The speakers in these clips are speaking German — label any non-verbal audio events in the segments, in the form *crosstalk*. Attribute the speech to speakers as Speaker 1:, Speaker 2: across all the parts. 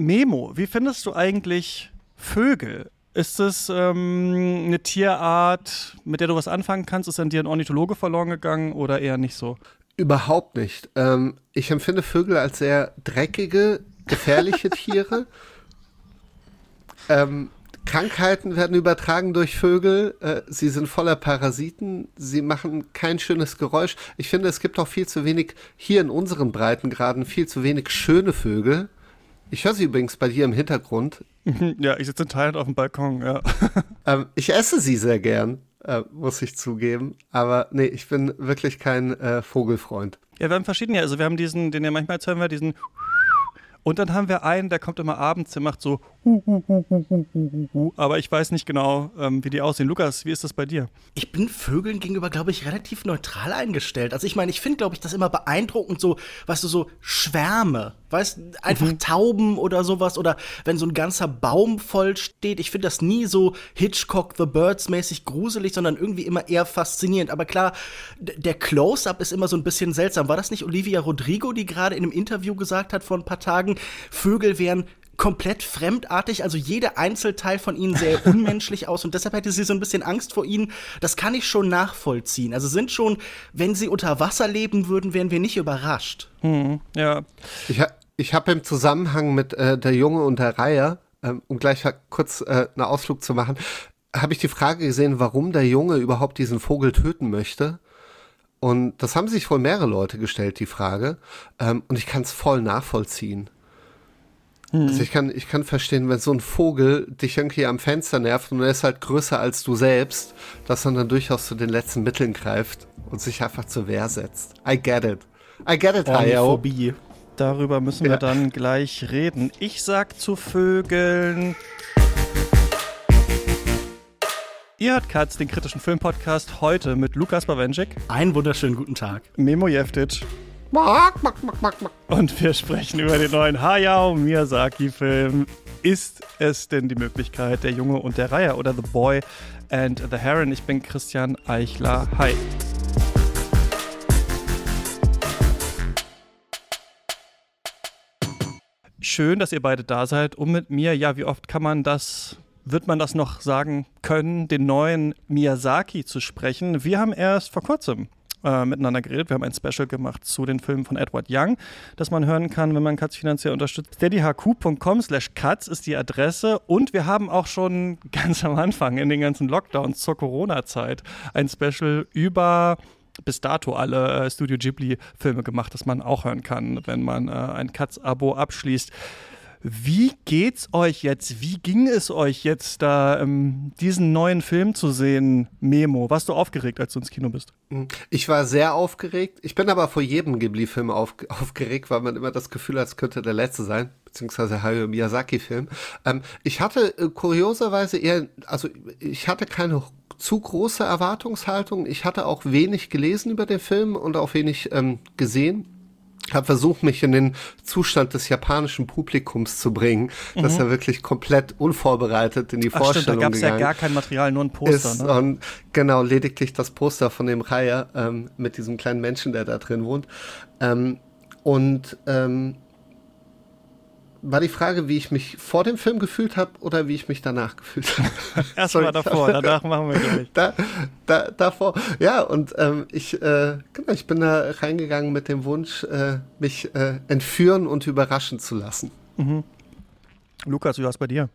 Speaker 1: Memo, wie findest du eigentlich Vögel? Ist es ähm, eine Tierart, mit der du was anfangen kannst? Ist an dir ein Ornithologe verloren gegangen oder eher nicht so?
Speaker 2: Überhaupt nicht. Ähm, ich empfinde Vögel als sehr dreckige, gefährliche *laughs* Tiere. Ähm, Krankheiten werden übertragen durch Vögel. Äh, sie sind voller Parasiten. Sie machen kein schönes Geräusch. Ich finde, es gibt auch viel zu wenig, hier in unseren Breitengraden, viel zu wenig schöne Vögel. Ich höre sie übrigens bei dir im Hintergrund. *laughs*
Speaker 1: Ja, ich sitze in Thailand auf dem Balkon, ja. *laughs*
Speaker 2: Ähm, ich esse sie sehr gern, äh, muss ich zugeben. Aber nee, ich bin wirklich kein äh, Vogelfreund.
Speaker 1: Ja, wir haben verschiedene. Also wir haben diesen, den ja manchmal erzählen wir, diesen und dann haben wir einen, der kommt immer abends, der macht so aber ich weiß nicht genau, ähm, wie die aussehen. Lukas, wie ist das bei dir?
Speaker 3: Ich bin Vögeln gegenüber, glaube ich, relativ neutral eingestellt. Also ich meine, ich finde, glaube ich, das immer beeindruckend, so, weißt du, so Schwärme, weißt einfach mhm. Tauben oder sowas oder wenn so ein ganzer Baum voll steht. Ich finde das nie so Hitchcock The Birds mäßig gruselig, sondern irgendwie immer eher faszinierend. Aber klar, der Close-up ist immer so ein bisschen seltsam. War das nicht Olivia Rodrigo, die gerade in einem Interview gesagt hat vor ein paar Tagen, Vögel wären komplett fremdartig, also jeder Einzelteil von ihnen sähe *laughs* unmenschlich aus und deshalb hätte sie so ein bisschen Angst vor ihnen. Das kann ich schon nachvollziehen. Also sind schon, wenn sie unter Wasser leben würden, wären wir nicht überrascht.
Speaker 1: Hm, ja.
Speaker 2: Ich, ich habe im Zusammenhang mit äh, der Junge und der Reihe, ähm, um gleich kurz äh, einen Ausflug zu machen, habe ich die Frage gesehen, warum der Junge überhaupt diesen Vogel töten möchte. Und das haben sich wohl mehrere Leute gestellt, die Frage. Ähm, und ich kann es voll nachvollziehen. Mhm. Also ich kann, ich kann verstehen, wenn so ein Vogel dich irgendwie am Fenster nervt und er ist halt größer als du selbst, dass man dann durchaus zu den letzten Mitteln greift und sich einfach zur Wehr setzt. I get it. I get it, Hayo.
Speaker 1: Darüber müssen wir ja. dann gleich reden. Ich sag zu Vögeln. Ihr hört Katz, den kritischen Filmpodcast, heute mit Lukas Bawenschik.
Speaker 3: Einen wunderschönen guten Tag.
Speaker 1: Memo Jeftic. Und wir sprechen über den neuen Hayao Miyazaki-Film. Ist es denn die Möglichkeit, der Junge und der Reiher oder The Boy and the Heron? Ich bin Christian Eichler. Hi. Schön, dass ihr beide da seid, um mit mir, ja, wie oft kann man das wird man das noch sagen können, den neuen Miyazaki zu sprechen. Wir haben erst vor kurzem äh, miteinander geredet. Wir haben ein Special gemacht zu den Filmen von Edward Young, das man hören kann, wenn man Katz finanziell unterstützt. steadyhq.com slash Katz ist die Adresse und wir haben auch schon *laughs* ganz am Anfang in den ganzen Lockdowns zur Corona-Zeit ein Special über bis dato alle äh, Studio Ghibli-Filme gemacht, das man auch hören kann, wenn man äh, ein Katz-Abo abschließt. Wie geht's euch jetzt? Wie ging es euch jetzt, da ähm, diesen neuen Film zu sehen, Memo? Warst du aufgeregt, als du ins Kino bist?
Speaker 2: Hm, ich war sehr aufgeregt. Ich bin aber vor jedem Ghibli-Film auf, *laughs* aufgeregt, weil man immer das Gefühl hat, es könnte der letzte sein, beziehungsweise Hayao Miyazaki-Film. Ähm, ich hatte äh, kurioserweise eher, also ich hatte keine zu große Erwartungshaltung. Ich hatte auch wenig gelesen über den Film und auch wenig ähm, gesehen habe versucht, mich in den Zustand des japanischen Publikums zu bringen, mhm. dass er wirklich komplett unvorbereitet in die Ach, Vorstellung stimmt, da gab es
Speaker 1: ja gar kein Material, nur ein Poster.
Speaker 2: Ist, ne? Und genau, lediglich das Poster von dem Reihe ähm, mit diesem kleinen Menschen, der da drin wohnt. Ähm, und ähm, war die Frage, wie ich mich vor dem Film gefühlt habe oder wie ich mich danach gefühlt habe. *laughs*
Speaker 1: Erstmal davor, danach machen wir gleich. *laughs*
Speaker 2: Da, da, davor, ja, und ähm, ich, äh, genau, ich bin da reingegangen mit dem Wunsch, äh, mich äh, entführen und überraschen zu lassen.
Speaker 1: Mhm. Lukas, wie war es bei dir?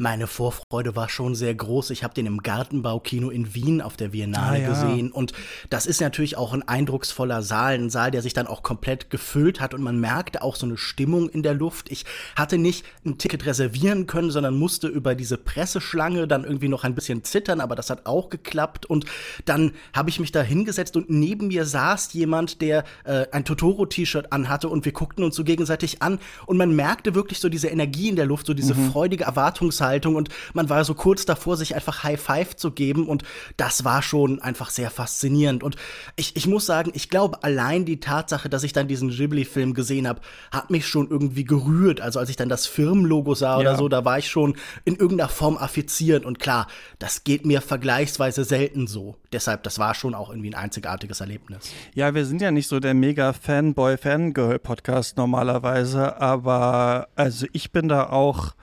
Speaker 3: Meine Vorfreude war schon sehr groß. Ich habe den im Gartenbaukino in Wien auf der Biennale ah, ja. gesehen. Und das ist natürlich auch ein eindrucksvoller Saal, ein Saal, der sich dann auch komplett gefüllt hat. Und man merkte auch so eine Stimmung in der Luft. Ich hatte nicht ein Ticket reservieren können, sondern musste über diese Presseschlange dann irgendwie noch ein bisschen zittern. Aber das hat auch geklappt. Und dann habe ich mich da hingesetzt und neben mir saß jemand, der äh, ein Totoro-T-Shirt anhatte. Und wir guckten uns so gegenseitig an. Und man merkte wirklich so diese Energie in der Luft, so diese mhm. freudige Erwartungshaltung Gestaltung und man war so kurz davor, sich einfach High Five zu geben und das war schon einfach sehr faszinierend. Und ich, ich muss sagen, ich glaube, allein die Tatsache, dass ich dann diesen Ghibli-Film gesehen habe, hat mich schon irgendwie gerührt. Also als ich dann das Firmenlogo sah ja. oder so, da war ich schon in irgendeiner Form affiziert. Und klar, das geht mir vergleichsweise selten so. Deshalb, das war schon auch irgendwie ein einzigartiges Erlebnis.
Speaker 1: Ja, wir sind ja nicht so der mega Fanboy-Fangirl-Podcast normalerweise, aber also ich bin da auch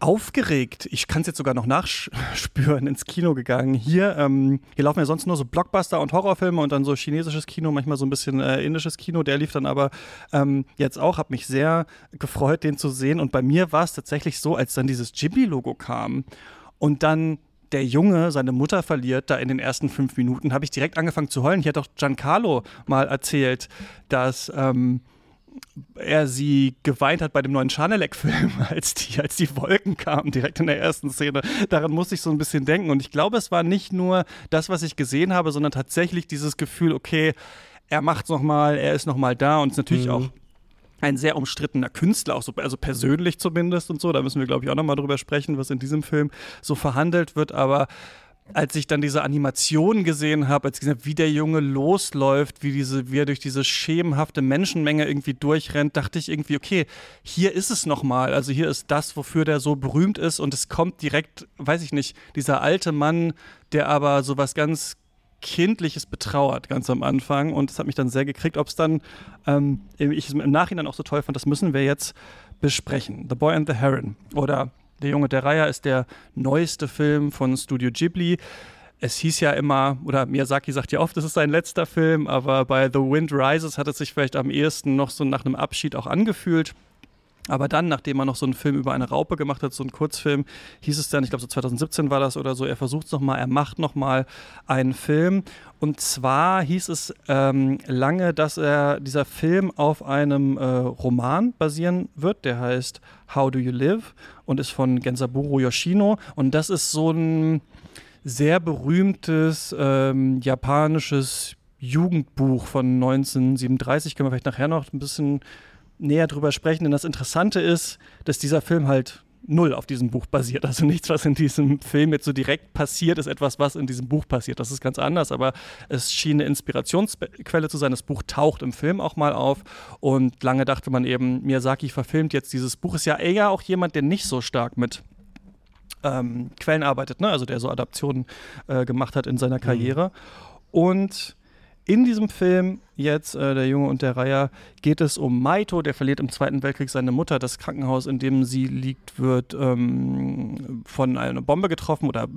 Speaker 1: aufgeregt. Ich kann es jetzt sogar noch nachspüren, ins Kino gegangen. Hier, ähm, hier laufen ja sonst nur so Blockbuster und Horrorfilme und dann so chinesisches Kino, manchmal so ein bisschen äh, indisches Kino. Der lief dann aber ähm, jetzt auch, habe mich sehr gefreut, den zu sehen. Und bei mir war es tatsächlich so, als dann dieses Ghibli-Logo kam und dann der Junge seine Mutter verliert, da in den ersten fünf Minuten, habe ich direkt angefangen zu heulen. Hier hat doch Giancarlo mal erzählt, dass ähm, er sie geweint hat bei dem neuen Chanelec-Film, *laughs* als die, als die Wolken kamen, direkt in der ersten Szene. Daran musste ich so ein bisschen denken. Und ich glaube, es war nicht nur das, was ich gesehen habe, sondern tatsächlich dieses Gefühl, okay, er macht's nochmal, er ist nochmal da und es ist natürlich mhm. auch ein sehr umstrittener Künstler, auch so, also persönlich zumindest und so. Da müssen wir, glaube ich, auch nochmal drüber sprechen, was in diesem Film so verhandelt wird. Aber als ich dann diese Animation gesehen habe, als ich gesehen habe, wie der Junge losläuft, wie, diese, wie er durch diese schemenhafte Menschenmenge irgendwie durchrennt, dachte ich irgendwie, okay, hier ist es nochmal. Also hier ist das, wofür der so berühmt ist und es kommt direkt, weiß ich nicht, dieser alte Mann, der aber so was ganz Kindliches betrauert, ganz am Anfang. Und das hat mich dann sehr gekriegt. Ob es dann, ähm, ich es im Nachhinein auch so toll fand, das müssen wir jetzt besprechen. The Boy and the Heron oder der Junge der Reiher ist der neueste Film von Studio Ghibli. Es hieß ja immer, oder Miyazaki sagt ja oft, es ist sein letzter Film, aber bei The Wind Rises hat es sich vielleicht am ehesten noch so nach einem Abschied auch angefühlt. Aber dann, nachdem er noch so einen Film über eine Raupe gemacht hat, so einen Kurzfilm, hieß es dann, ich glaube so 2017 war das oder so, er versucht es nochmal, er macht nochmal einen Film. Und zwar hieß es ähm, lange, dass er dieser Film auf einem äh, Roman basieren wird, der heißt How Do You Live und ist von Gensaburo Yoshino. Und das ist so ein sehr berühmtes ähm, japanisches Jugendbuch von 1937. Können wir vielleicht nachher noch ein bisschen näher drüber sprechen, denn das Interessante ist, dass dieser Film halt null auf diesem Buch basiert. Also nichts, was in diesem Film jetzt so direkt passiert, ist etwas, was in diesem Buch passiert. Das ist ganz anders, aber es schien eine Inspirationsquelle zu sein. Das Buch taucht im Film auch mal auf und lange dachte man eben, Miyazaki verfilmt jetzt dieses Buch. Ist ja eher auch jemand, der nicht so stark mit ähm, Quellen arbeitet, ne? also der so Adaptionen äh, gemacht hat in seiner mhm. Karriere. Mhm. Und in diesem Film, jetzt äh, der Junge und der Reiher, geht es um Maito, der verliert im Zweiten Weltkrieg seine Mutter. Das Krankenhaus, in dem sie liegt, wird ähm, von einer Bombe getroffen oder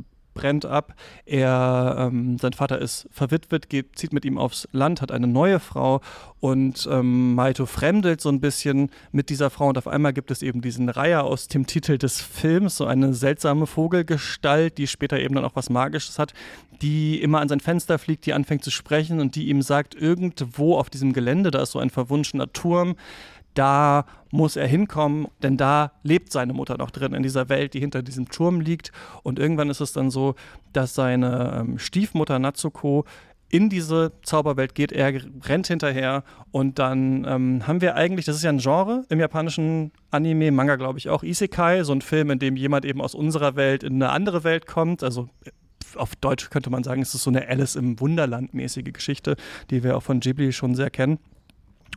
Speaker 1: brennt ab. Er, ähm, sein Vater ist verwitwet, geht, zieht mit ihm aufs Land, hat eine neue Frau und ähm, Maito fremdelt so ein bisschen mit dieser Frau und auf einmal gibt es eben diesen Reiher aus dem Titel des Films, so eine seltsame Vogelgestalt, die später eben dann auch was Magisches hat, die immer an sein Fenster fliegt, die anfängt zu sprechen und die ihm sagt, irgendwo auf diesem Gelände, da ist so ein verwunschener Turm, da muss er hinkommen, denn da lebt seine Mutter noch drin, in dieser Welt, die hinter diesem Turm liegt. Und irgendwann ist es dann so, dass seine ähm, Stiefmutter Natsuko in diese Zauberwelt geht, er rennt hinterher und dann ähm, haben wir eigentlich, das ist ja ein Genre im japanischen Anime, Manga glaube ich auch, Isekai, so ein Film, in dem jemand eben aus unserer Welt in eine andere Welt kommt, also auf Deutsch könnte man sagen, es ist so eine Alice im Wunderland mäßige Geschichte, die wir auch von Ghibli schon sehr kennen.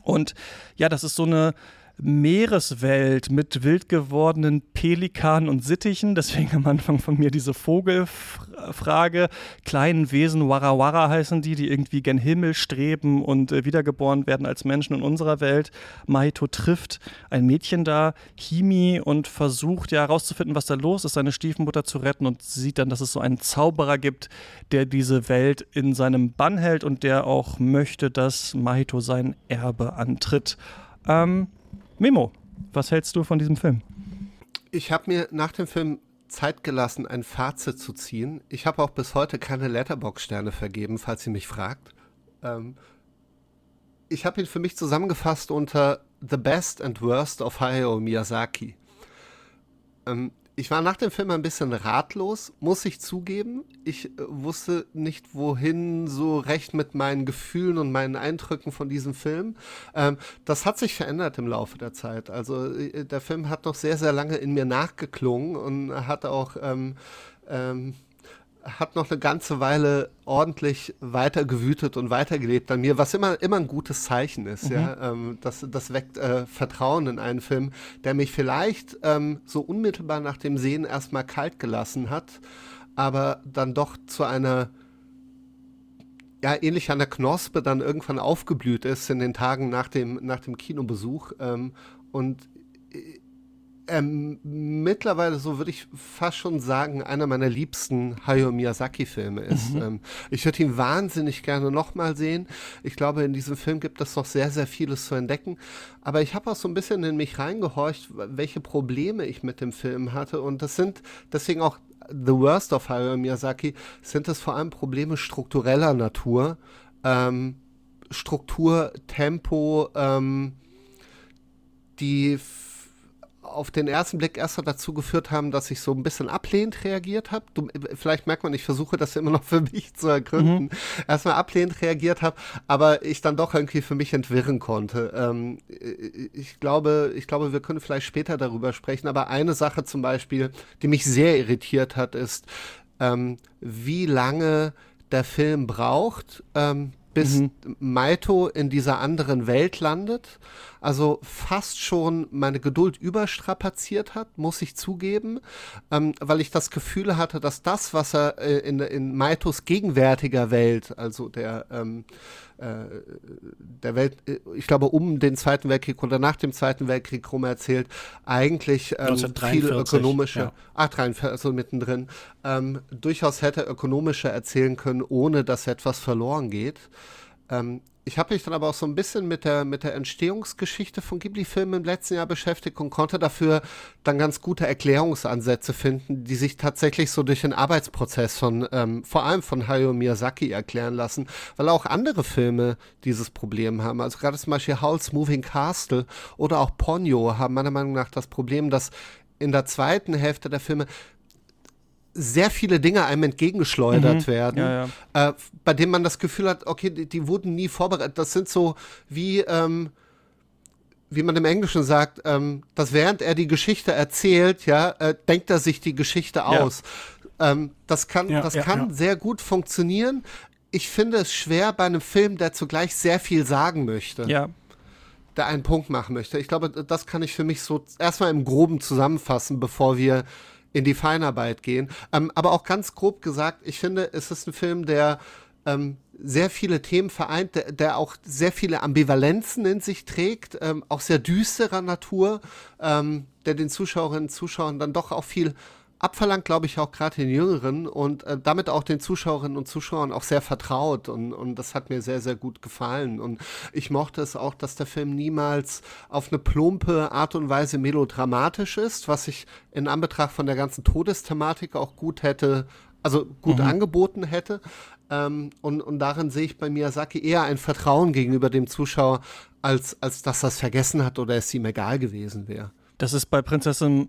Speaker 1: Und ja, das ist so eine Meereswelt mit wild gewordenen Pelikanen und Sittichen. Deswegen am Anfang von mir diese Vogelfrage. Kleinen Wesen, Warawara heißen die, die irgendwie gen Himmel streben und äh, wiedergeboren werden als Menschen in unserer Welt. Mahito trifft ein Mädchen da, Himi, und versucht ja herauszufinden, was da los ist, seine Stiefmutter zu retten und sieht dann, dass es so einen Zauberer gibt, der diese Welt in seinem Bann hält und der auch möchte, dass Mahito sein Erbe antritt. Ähm, Memo, was hältst du von diesem Film?
Speaker 2: Ich habe mir nach dem Film Zeit gelassen, ein Fazit zu ziehen. Ich habe auch bis heute keine Letterbox-Sterne vergeben, falls ihr mich fragt. Ähm, ich habe ihn für mich zusammengefasst unter The Best and Worst of Hayao Miyazaki. Ähm, ich war nach dem Film ein bisschen ratlos, muss ich zugeben. Ich äh, wusste nicht, wohin so recht mit meinen Gefühlen und meinen Eindrücken von diesem Film. Ähm, das hat sich verändert im Laufe der Zeit. Also äh, der Film hat noch sehr, sehr lange in mir nachgeklungen und hat auch ähm, ähm, hat noch eine ganze Weile ordentlich weiter gewütet und weitergelebt an mir, was immer, immer ein gutes Zeichen ist. Mhm. Ja? Ähm, das, das weckt äh, Vertrauen in einen Film, der mich vielleicht ähm, so unmittelbar nach dem Sehen erstmal kalt gelassen hat, aber dann doch zu einer ja, ähnlich an der Knospe dann irgendwann aufgeblüht ist in den Tagen nach dem, nach dem Kinobesuch. Ähm, und äh, ähm, mittlerweile, so würde ich fast schon sagen, einer meiner liebsten Hayao Miyazaki-Filme ist. Mhm. Ähm, ich würde ihn wahnsinnig gerne nochmal sehen. Ich glaube, in diesem Film gibt es noch sehr, sehr vieles zu entdecken. Aber ich habe auch so ein bisschen in mich reingehorcht, welche Probleme ich mit dem Film hatte. Und das sind deswegen auch The Worst of Hayao Miyazaki, sind es vor allem Probleme struktureller Natur. Ähm, Struktur, Tempo, ähm, die auf den ersten Blick erst dazu geführt haben, dass ich so ein bisschen ablehnend reagiert habe. Vielleicht merkt man, ich versuche das immer noch für *laughs* mich zu ergründen. Mhm. Erstmal ablehnend reagiert habe, aber ich dann doch irgendwie für mich entwirren konnte. Ähm, ich glaube, ich glaube, wir können vielleicht später darüber sprechen, aber eine Sache zum Beispiel, die mich sehr irritiert hat, ist, ähm, wie lange der Film braucht, ähm, bis mhm. Maito in dieser anderen Welt landet. Also fast schon meine Geduld überstrapaziert hat, muss ich zugeben, ähm, weil ich das Gefühl hatte, dass das, was er äh, in, in Maitos gegenwärtiger Welt, also der, ähm, äh, der Welt, äh, ich glaube, um den Zweiten Weltkrieg oder nach dem Zweiten Weltkrieg rum erzählt, eigentlich ähm, viel ökonomische, ja. ah, 43, also mittendrin, ähm, durchaus hätte ökonomischer erzählen können, ohne dass etwas verloren geht. Ähm, ich habe mich dann aber auch so ein bisschen mit der, mit der Entstehungsgeschichte von Ghibli-Filmen im letzten Jahr beschäftigt und konnte dafür dann ganz gute Erklärungsansätze finden, die sich tatsächlich so durch den Arbeitsprozess von, ähm, vor allem von Hayao Miyazaki erklären lassen, weil auch andere Filme dieses Problem haben. Also gerade zum Beispiel Howl's Moving Castle oder auch Ponyo haben meiner Meinung nach das Problem, dass in der zweiten Hälfte der Filme sehr viele Dinge einem entgegengeschleudert mhm. werden, ja, ja. Äh, bei denen man das Gefühl hat, okay, die, die, wurden nie vorbereitet. Das sind so wie, ähm, wie man im Englischen sagt, ähm, dass während er die Geschichte erzählt, ja, äh, denkt er sich die Geschichte aus. Ja. Ähm, das kann, das kann sehr gut funktionieren. Ich finde es schwer bei einem Film, der zugleich sehr viel sagen möchte. Der einen Punkt machen möchte. Ich glaube, das kann ich für mich so erstmal im Groben zusammenfassen, bevor wir in die Feinarbeit gehen. Ähm, aber auch ganz grob gesagt, ich finde, es ist ein Film, der ähm, sehr viele Themen vereint, der, der, auch sehr viele Ambivalenzen in sich trägt, ähm, auch sehr düsterer Natur, ähm, der den Zuschauerinnen und Zuschauern dann doch auch viel abverlangt, glaube ich, auch gerade den Jüngeren und äh, damit auch den Zuschauerinnen und Zuschauern auch sehr vertraut und, und das hat mir sehr, sehr gut gefallen und ich mochte es auch, dass der Film niemals auf eine plumpe Art und Weise melodramatisch ist, was ich in Anbetracht von der ganzen Todesthematik auch gut hätte, also gut mhm. angeboten hätte. Ähm, und, und darin sehe ich bei Miyazaki eher ein Vertrauen gegenüber dem Zuschauer, als, als dass er es vergessen hat oder es ihm egal gewesen wäre.
Speaker 1: Das ist bei Prinzessin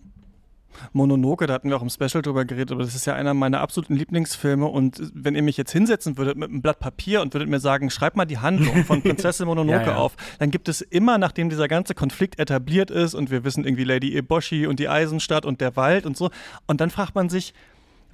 Speaker 1: Mononoke, da hatten wir auch im Special drüber geredet, aber das ist ja einer meiner absoluten Lieblingsfilme und wenn ihr mich jetzt hinsetzen würdet mit einem Blatt Papier und würdet mir sagen, schreib mal die Handlung von *laughs* Prinzessin Mononoke ja, ja. auf, dann gibt es immer, nachdem dieser ganze Konflikt etabliert ist und wir wissen irgendwie Lady Eboshi und die Eisenstadt und der Wald und so und dann fragt man sich,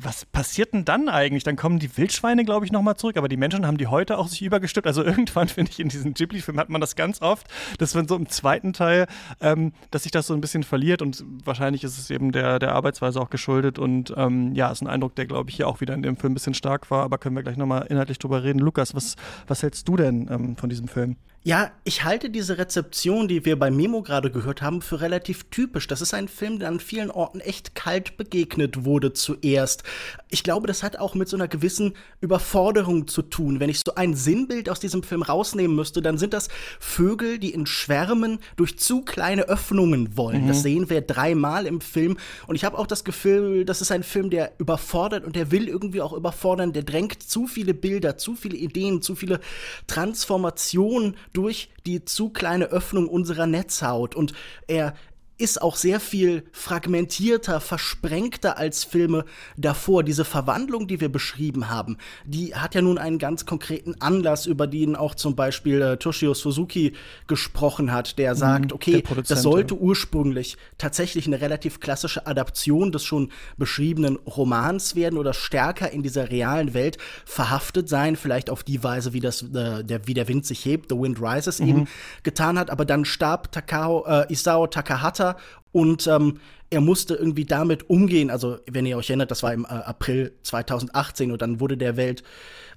Speaker 1: was passiert denn dann eigentlich? Dann kommen die Wildschweine, glaube ich, nochmal zurück, aber die Menschen haben die heute auch sich übergestülpt. Also *laughs* irgendwann, finde ich, in diesen Ghibli-Filmen hat man das ganz oft, dass wenn so im zweiten Teil, ähm, dass sich das so ein bisschen verliert und wahrscheinlich ist es eben der, der Arbeitsweise auch geschuldet und ähm, ja, ist ein Eindruck, der, glaube ich, hier auch wieder in dem Film ein bisschen stark war, aber können wir gleich nochmal inhaltlich drüber reden. Lukas, was, was hältst du denn ähm, von diesem Film?
Speaker 3: Ja, ich halte diese Rezeption, die wir bei Memo gerade gehört haben, für relativ typisch. Das ist ein Film, der an vielen Orten echt kalt begegnet wurde zuerst. Ich glaube, das hat auch mit so einer gewissen Überforderung zu tun. Wenn ich so ein Sinnbild aus diesem Film rausnehmen müsste, dann sind das Vögel, die in Schwärmen durch zu kleine Öffnungen wollen. Mhm. Das sehen wir dreimal im Film. Und ich habe auch das Gefühl, das ist ein Film, der überfordert und der will irgendwie auch überfordern. Der drängt zu viele Bilder, zu viele Ideen, zu viele Transformationen durch die zu kleine Öffnung unserer Netzhaut. Und er ist auch sehr viel fragmentierter, versprengter als Filme davor. Diese Verwandlung, die wir beschrieben haben, die hat ja nun einen ganz konkreten Anlass, über den auch zum Beispiel äh, Toshio Suzuki gesprochen hat, der sagt, mhm, okay, das sollte ursprünglich tatsächlich eine relativ klassische Adaption des schon beschriebenen Romans werden oder stärker in dieser realen Welt verhaftet sein, vielleicht auf die Weise, wie das äh, der wie der Wind sich hebt, The Wind Rises mhm. eben getan hat, aber dann starb Takao, äh, Isao Takahata und ähm, er musste irgendwie damit umgehen. Also, wenn ihr euch erinnert, das war im äh, April 2018 und dann wurde der Welt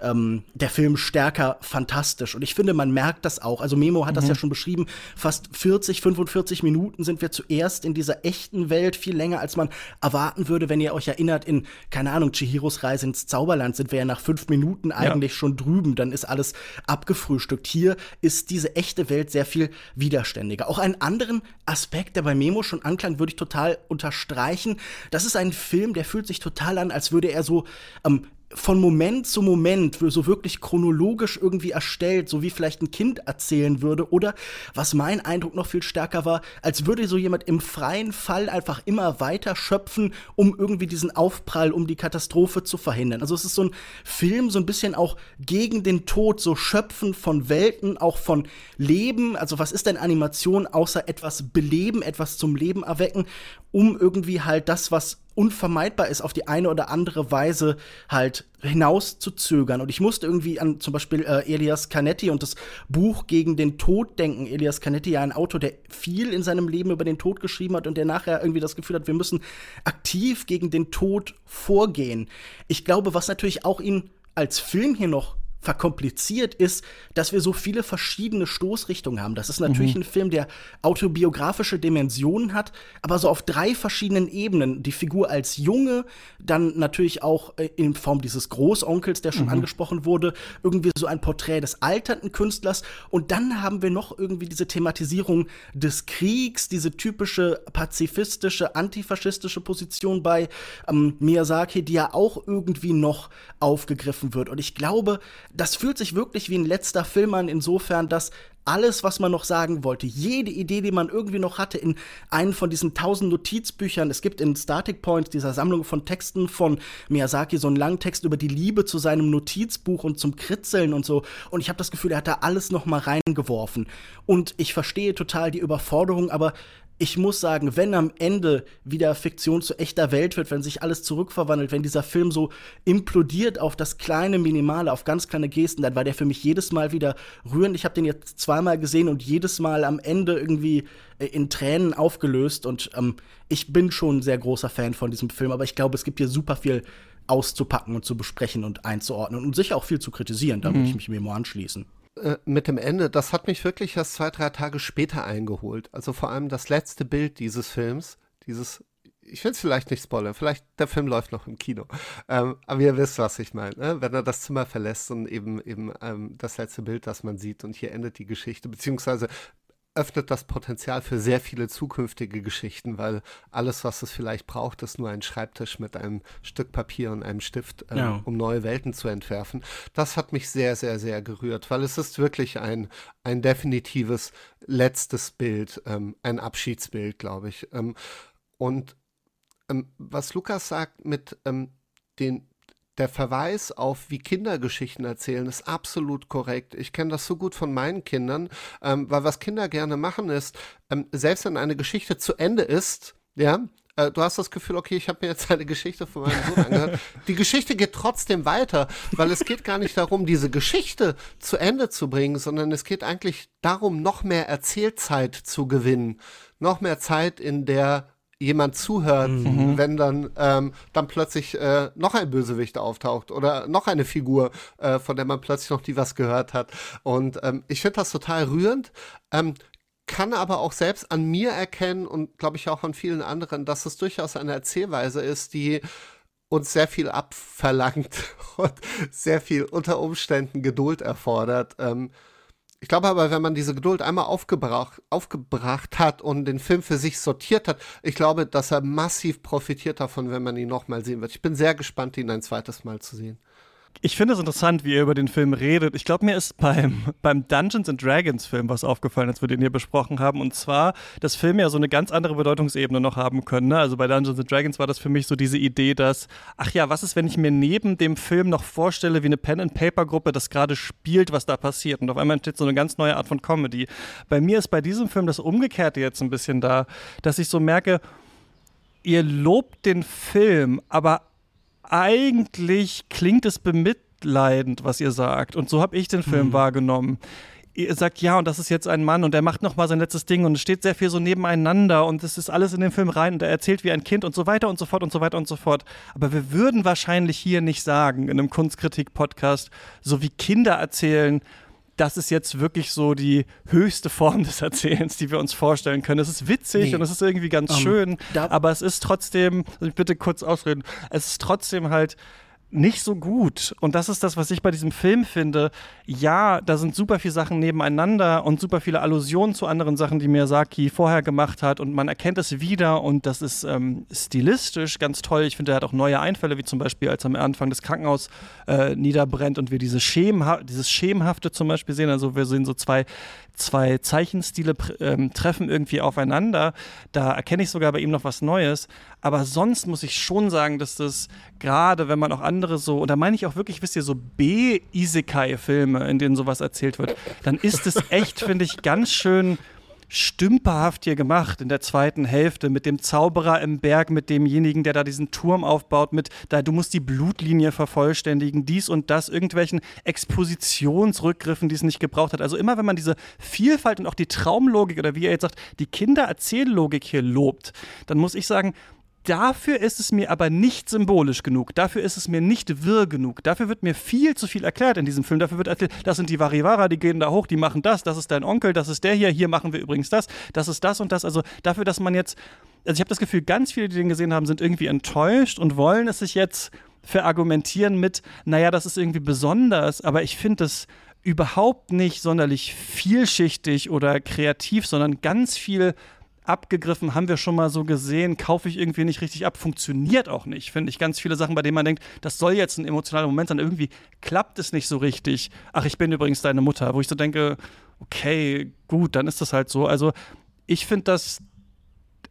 Speaker 3: ähm, der Film stärker fantastisch. Und ich finde, man merkt das auch. Also, Memo hat mhm. das ja schon beschrieben. Fast 40, 45 Minuten sind wir zuerst in dieser echten Welt, viel länger als man erwarten würde. Wenn ihr euch erinnert, in, keine Ahnung, Chihiros Reise ins Zauberland sind wir ja nach fünf Minuten eigentlich ja. schon drüben. Dann ist alles abgefrühstückt. Hier ist diese echte Welt sehr viel widerständiger. Auch einen anderen Aspekt, der bei Memo schon anklang, würde ich total unterstreichen. Das ist ein Film, der fühlt sich total an, als würde er so ähm, von Moment zu Moment so wirklich chronologisch irgendwie erstellt, so wie vielleicht ein Kind erzählen würde. Oder was mein Eindruck noch viel stärker war, als würde so jemand im freien Fall einfach immer weiter schöpfen, um irgendwie diesen Aufprall, um die Katastrophe zu verhindern. Also es ist so ein Film, so ein bisschen auch gegen den Tod, so schöpfen von Welten, auch von Leben. Also was ist denn Animation außer etwas beleben, etwas zum Leben erwecken, um irgendwie halt das, was unvermeidbar ist, auf die eine oder andere Weise halt hinaus zu zögern. Und ich musste irgendwie an zum Beispiel äh, Elias Canetti und das Buch gegen den Tod denken. Elias Canetti, ja ein Autor, der viel in seinem Leben über den Tod geschrieben hat und der nachher irgendwie das Gefühl hat, wir müssen aktiv gegen den Tod vorgehen. Ich glaube, was natürlich auch ihn als Film hier noch verkompliziert ist, dass wir so viele verschiedene Stoßrichtungen haben. Das ist natürlich mhm. ein Film, der autobiografische Dimensionen hat, aber so auf drei verschiedenen Ebenen. Die Figur als Junge, dann natürlich auch äh, in Form dieses Großonkels, der schon mhm. angesprochen wurde, irgendwie so ein Porträt des alternden Künstlers. Und dann haben wir noch irgendwie diese Thematisierung des Kriegs, diese typische pazifistische, antifaschistische Position bei ähm, Miyazaki, die ja auch irgendwie noch aufgegriffen wird. Und ich glaube, das fühlt sich wirklich wie ein letzter Film an, insofern, dass alles, was man noch sagen wollte, jede Idee, die man irgendwie noch hatte, in einen von diesen tausend Notizbüchern. Es gibt in Static Point, dieser Sammlung von Texten von Miyazaki, so einen langen Text über die Liebe zu seinem Notizbuch und zum Kritzeln und so. Und ich habe das Gefühl, er hat da alles noch mal reingeworfen. Und ich verstehe total die Überforderung, aber ich muss sagen, wenn am Ende wieder Fiktion zu echter Welt wird, wenn sich alles zurückverwandelt, wenn dieser Film so implodiert auf das kleine Minimale, auf ganz kleine Gesten, dann war der für mich jedes Mal wieder rührend. Ich habe den jetzt zweimal gesehen und jedes Mal am Ende irgendwie äh, in Tränen aufgelöst. Und ähm, ich bin schon ein sehr großer Fan von diesem Film, aber ich glaube, es gibt hier super viel auszupacken und zu besprechen und einzuordnen und sicher auch viel zu kritisieren. Da mhm. würde ich mich mir anschließen.
Speaker 2: Äh, mit dem Ende, das hat mich wirklich erst zwei, drei Tage später eingeholt. Also vor allem das letzte Bild dieses Films, dieses, ich will es vielleicht nicht spoilern, vielleicht der Film läuft noch im Kino. Ähm, aber ihr wisst, was ich meine. Ne? Wenn er das Zimmer verlässt und eben eben ähm, das letzte Bild, das man sieht und hier endet die Geschichte, beziehungsweise öffnet das Potenzial für sehr viele zukünftige Geschichten, weil alles, was es vielleicht braucht, ist nur ein Schreibtisch mit einem Stück Papier und einem Stift, ähm, ja. um neue Welten zu entwerfen. Das hat mich sehr, sehr, sehr gerührt, weil es ist wirklich ein, ein definitives letztes Bild, ähm, ein Abschiedsbild, glaube ich. Ähm, und ähm, was Lukas sagt mit ähm, den der Verweis auf, wie Kinder Geschichten erzählen, ist absolut korrekt. Ich kenne das so gut von meinen Kindern, ähm, weil was Kinder gerne machen ist, ähm, selbst wenn eine Geschichte zu Ende ist, ja, äh, du hast das Gefühl, okay, ich habe mir jetzt eine Geschichte von meinem Sohn angehört. *laughs* Die Geschichte geht trotzdem weiter, weil es geht gar nicht darum, diese Geschichte zu Ende zu bringen, sondern es geht eigentlich darum, noch mehr Erzählzeit zu gewinnen. Noch mehr Zeit, in der jemand zuhört, mhm. wenn dann, ähm, dann plötzlich äh, noch ein Bösewicht auftaucht oder noch eine Figur, äh, von der man plötzlich noch die was gehört hat. Und ähm, ich finde das total rührend. Ähm, kann aber auch selbst an mir erkennen und glaube ich auch an vielen anderen, dass es durchaus eine Erzählweise ist, die uns sehr viel abverlangt *laughs* und sehr viel unter Umständen Geduld erfordert. Ähm, ich glaube aber, wenn man diese Geduld einmal aufgebracht, aufgebracht hat und den Film für sich sortiert hat, ich glaube, dass er massiv profitiert davon, wenn man ihn nochmal sehen wird. Ich bin sehr gespannt, ihn ein zweites Mal zu sehen.
Speaker 1: Ich finde es interessant, wie ihr über den Film redet. Ich glaube, mir ist beim, beim Dungeons and Dragons Film was aufgefallen, als wir den hier besprochen haben. Und zwar, dass Filme ja so eine ganz andere Bedeutungsebene noch haben können. Ne? Also bei Dungeons and Dragons war das für mich so diese Idee, dass, ach ja, was ist, wenn ich mir neben dem Film noch vorstelle, wie eine Pen-and-Paper-Gruppe das gerade spielt, was da passiert. Und auf einmal entsteht so eine ganz neue Art von Comedy. Bei mir ist bei diesem Film das Umgekehrte jetzt ein bisschen da, dass ich so merke, ihr lobt den Film, aber eigentlich klingt es bemitleidend, was ihr sagt. Und so habe ich den Film mhm. wahrgenommen. Ihr sagt, ja, und das ist jetzt ein Mann und der macht nochmal sein letztes Ding und es steht sehr viel so nebeneinander und es ist alles in den Film rein und er erzählt wie ein Kind und so weiter und so fort und so weiter und so fort. Aber wir würden wahrscheinlich hier nicht sagen, in einem Kunstkritik-Podcast, so wie Kinder erzählen, das ist jetzt wirklich so die höchste Form des Erzählens, die wir uns vorstellen können. Es ist witzig nee. und es ist irgendwie ganz um, schön, aber es ist trotzdem, also ich bitte kurz ausreden, es ist trotzdem halt nicht so gut. Und das ist das, was ich bei diesem Film finde. Ja, da sind super viele Sachen nebeneinander und super viele Allusionen zu anderen Sachen, die Miyazaki vorher gemacht hat. Und man erkennt es wieder und das ist ähm, stilistisch ganz toll. Ich finde, er hat auch neue Einfälle, wie zum Beispiel, als am Anfang des Krankenhaus äh, niederbrennt und wir diese Schemha dieses Schemenhafte zum Beispiel sehen. Also wir sehen so zwei zwei Zeichenstile ähm, treffen irgendwie aufeinander. Da erkenne ich sogar bei ihm noch was Neues. Aber sonst muss ich schon sagen, dass das gerade, wenn man auch andere so, und da meine ich auch wirklich, wisst ihr, so B-Isekai-Filme, in denen sowas erzählt wird, dann ist es echt, finde ich, ganz schön stümperhaft hier gemacht in der zweiten Hälfte mit dem Zauberer im Berg, mit demjenigen, der da diesen Turm aufbaut, mit da du musst die Blutlinie vervollständigen, dies und das, irgendwelchen Expositionsrückgriffen, die es nicht gebraucht hat. Also immer wenn man diese Vielfalt und auch die Traumlogik oder wie er jetzt sagt, die Kindererzähllogik hier lobt, dann muss ich sagen, Dafür ist es mir aber nicht symbolisch genug. Dafür ist es mir nicht wirr genug. Dafür wird mir viel zu viel erklärt in diesem Film. Dafür wird erzählt, das sind die Varivara, die gehen da hoch, die machen das, das ist dein Onkel, das ist der hier, hier machen wir übrigens das, das ist das und das. Also dafür, dass man jetzt, also ich habe das Gefühl, ganz viele, die den gesehen haben, sind irgendwie enttäuscht und wollen es sich jetzt verargumentieren mit, naja, das ist irgendwie besonders, aber ich finde es überhaupt nicht sonderlich vielschichtig oder kreativ, sondern ganz viel abgegriffen, haben wir schon mal so gesehen, kaufe ich irgendwie nicht richtig ab, funktioniert auch nicht, finde ich. Ganz viele Sachen, bei denen man denkt, das soll jetzt ein emotionaler Moment sein, irgendwie klappt es nicht so richtig. Ach, ich bin übrigens deine Mutter, wo ich so denke, okay, gut, dann ist das halt so. Also ich finde das,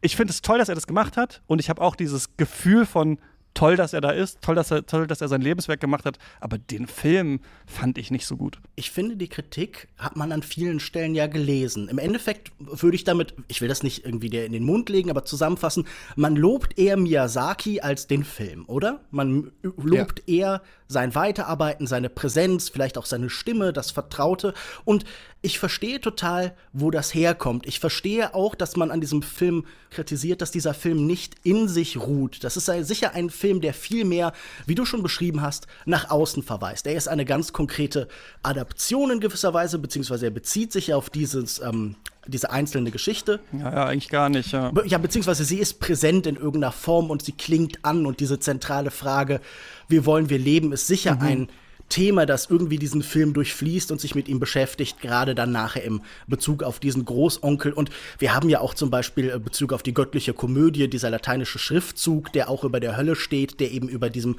Speaker 1: ich finde es toll, dass er das gemacht hat und ich habe auch dieses Gefühl von, toll, dass er da ist, toll, dass er, toll, dass er sein Lebenswerk gemacht hat, aber den Film fand ich nicht so gut.
Speaker 3: Ich finde, die Kritik hat man an vielen Stellen ja gelesen. Im Endeffekt würde ich damit, ich will das nicht irgendwie dir in den Mund legen, aber zusammenfassen, man lobt eher Miyazaki als den Film, oder? Man lobt ja. eher sein Weiterarbeiten, seine Präsenz, vielleicht auch seine Stimme, das Vertraute. Und ich verstehe total, wo das herkommt. Ich verstehe auch, dass man an diesem Film kritisiert, dass dieser Film nicht in sich ruht. Das ist sicher ein Film, der viel mehr, wie du schon beschrieben hast, nach außen verweist. Er ist eine ganz konkrete Adaption in gewisser Weise, beziehungsweise er bezieht sich auf dieses, ähm, diese einzelne Geschichte.
Speaker 1: Ja, ja, eigentlich gar nicht, ja.
Speaker 3: Ja, beziehungsweise sie ist präsent in irgendeiner Form und sie klingt an und diese zentrale Frage, wie wollen wir leben, ist sicher mhm. ein Thema, das irgendwie diesen Film durchfließt und sich mit ihm beschäftigt, gerade dann nachher im Bezug auf diesen Großonkel. Und wir haben ja auch zum Beispiel äh, Bezug auf die göttliche Komödie, dieser lateinische Schriftzug, der auch über der Hölle steht, der eben über diesem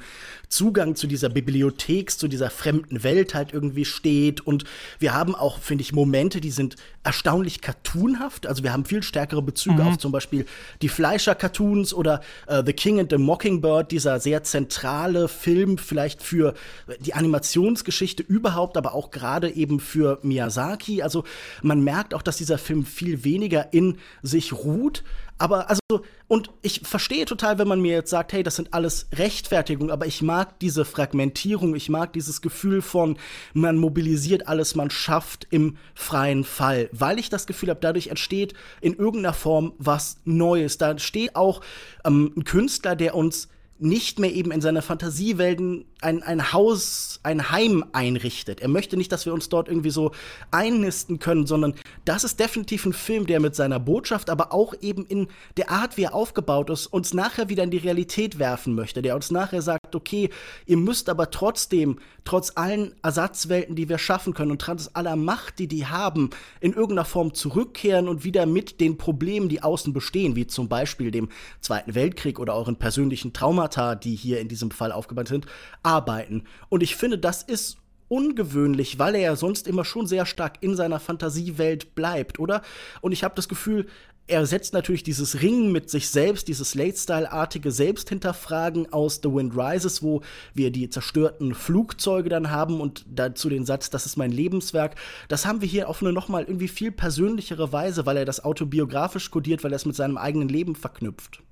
Speaker 3: Zugang zu dieser Bibliothek, zu dieser fremden Welt halt irgendwie steht. Und wir haben auch, finde ich, Momente, die sind erstaunlich cartoonhaft. Also wir haben viel stärkere Bezüge mhm. auf zum Beispiel die Fleischer-Cartoons oder uh, The King and the Mockingbird, dieser sehr zentrale Film vielleicht für die Animation Animationsgeschichte überhaupt, aber auch gerade eben für Miyazaki. Also man merkt auch, dass dieser Film viel weniger in sich ruht. Aber also, und ich verstehe total, wenn man mir jetzt sagt, hey, das sind alles Rechtfertigungen, aber ich mag diese Fragmentierung, ich mag dieses Gefühl von, man mobilisiert alles, man schafft im freien Fall, weil ich das Gefühl habe, dadurch entsteht in irgendeiner Form was Neues. Da steht auch ähm, ein Künstler, der uns nicht mehr eben in seiner Fantasiewelten ein, ein Haus, ein Heim einrichtet. Er möchte nicht, dass wir uns dort irgendwie so einnisten können, sondern das ist definitiv ein Film, der mit seiner Botschaft, aber auch eben in der Art, wie er aufgebaut ist, uns nachher wieder in die Realität werfen möchte. Der uns nachher sagt, okay, ihr müsst aber trotzdem, trotz allen Ersatzwelten, die wir schaffen können und trotz aller Macht, die die haben, in irgendeiner Form zurückkehren und wieder mit den Problemen, die außen bestehen, wie zum Beispiel dem Zweiten Weltkrieg oder euren persönlichen Trauma Traumata, die hier in diesem Fall aufgebaut sind, arbeiten. Und ich finde, das ist ungewöhnlich, weil er ja sonst immer schon sehr stark in seiner Fantasiewelt bleibt, oder? Und ich habe das Gefühl, er setzt natürlich dieses Ringen mit sich selbst, dieses Late-Style-artige Selbsthinterfragen aus The Wind Rises, wo wir die zerstörten Flugzeuge dann haben und dazu den Satz, das ist mein Lebenswerk. Das haben wir hier auf eine nochmal irgendwie viel persönlichere Weise, weil er das autobiografisch kodiert, weil er es mit seinem eigenen Leben verknüpft.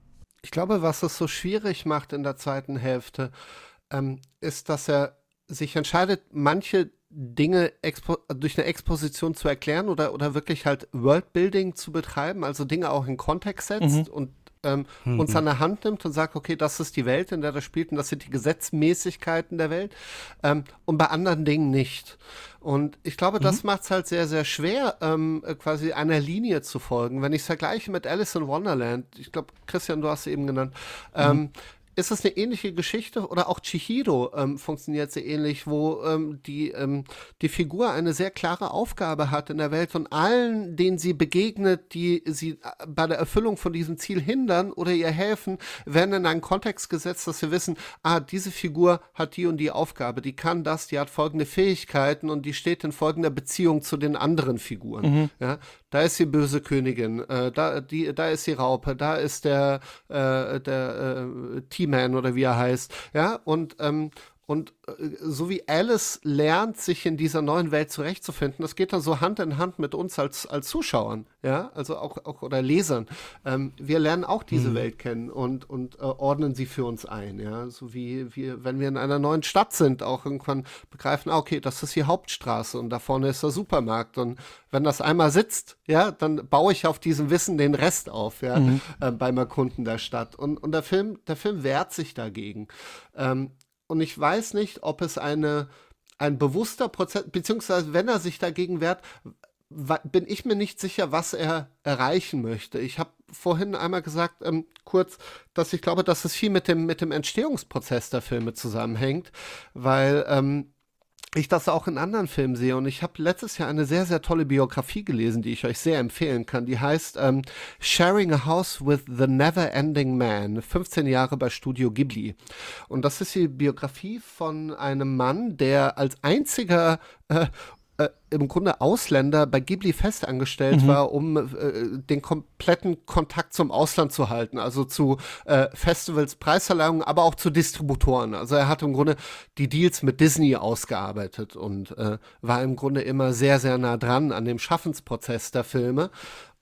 Speaker 2: Ich glaube, was es so schwierig macht in der zweiten Hälfte, ähm, ist, dass er sich entscheidet, manche Dinge durch eine Exposition zu erklären oder, oder wirklich halt Worldbuilding zu betreiben, also Dinge auch in Kontext setzt mhm. und ähm, mhm. uns an der Hand nimmt und sagt, okay, das ist die Welt, in der das spielt und das sind die Gesetzmäßigkeiten der Welt ähm, und bei anderen Dingen nicht. Und ich glaube, das mhm. macht es halt sehr, sehr schwer, ähm, quasi einer Linie zu folgen. Wenn ich es vergleiche mit Alice in Wonderland, ich glaube, Christian, du hast es eben genannt, ähm, mhm ist es eine ähnliche Geschichte oder auch Chihiro ähm, funktioniert sehr ähnlich, wo ähm, die, ähm, die Figur eine sehr klare Aufgabe hat in der Welt und allen, denen sie begegnet, die sie äh, bei der Erfüllung von diesem Ziel hindern oder ihr helfen, werden in einen Kontext gesetzt, dass wir wissen, ah, diese Figur hat die und die Aufgabe, die kann das, die hat folgende Fähigkeiten und die steht in folgender Beziehung zu den anderen Figuren. Mhm. Ja, da ist die böse Königin, äh, da, die, da ist die Raupe, da ist der, äh, der äh, T-Man oder wie er heißt. Ja, und ähm, und äh, so wie Alice lernt, sich in dieser neuen Welt zurechtzufinden, das geht dann so Hand in Hand mit uns als, als Zuschauern, ja, also auch, auch oder Lesern. Ähm, wir lernen auch diese mhm. Welt kennen und, und äh, ordnen sie für uns ein, ja, so wie wir, wenn wir in einer neuen Stadt sind, auch irgendwann begreifen, ah, okay, das ist die Hauptstraße und da vorne ist der Supermarkt und wenn das einmal sitzt, ja, dann baue ich auf diesem Wissen den Rest auf, ja, mhm. äh, beim Erkunden der Stadt und, und der Film, der Film wehrt sich dagegen. Ähm, und ich weiß nicht, ob es eine, ein bewusster Prozess, beziehungsweise wenn er sich dagegen wehrt, bin ich mir nicht sicher, was er erreichen möchte. Ich habe vorhin einmal gesagt, ähm, kurz, dass ich glaube, dass es viel mit dem, mit dem Entstehungsprozess der Filme zusammenhängt, weil ähm, ich das auch in anderen Filmen sehe. Und ich habe letztes Jahr eine sehr, sehr tolle Biografie gelesen, die ich euch sehr empfehlen kann. Die heißt ähm, Sharing a House with the Never Ending Man, 15 Jahre bei Studio Ghibli. Und das ist die Biografie von einem Mann, der als einziger äh, äh, im Grunde Ausländer bei Ghibli festangestellt mhm. war, um äh, den kompletten Kontakt zum Ausland zu halten, also zu äh, Festivals, Preisverleihungen, aber auch zu Distributoren. Also er hat im Grunde die Deals mit Disney ausgearbeitet und äh, war im Grunde immer sehr, sehr nah dran an dem Schaffensprozess der Filme.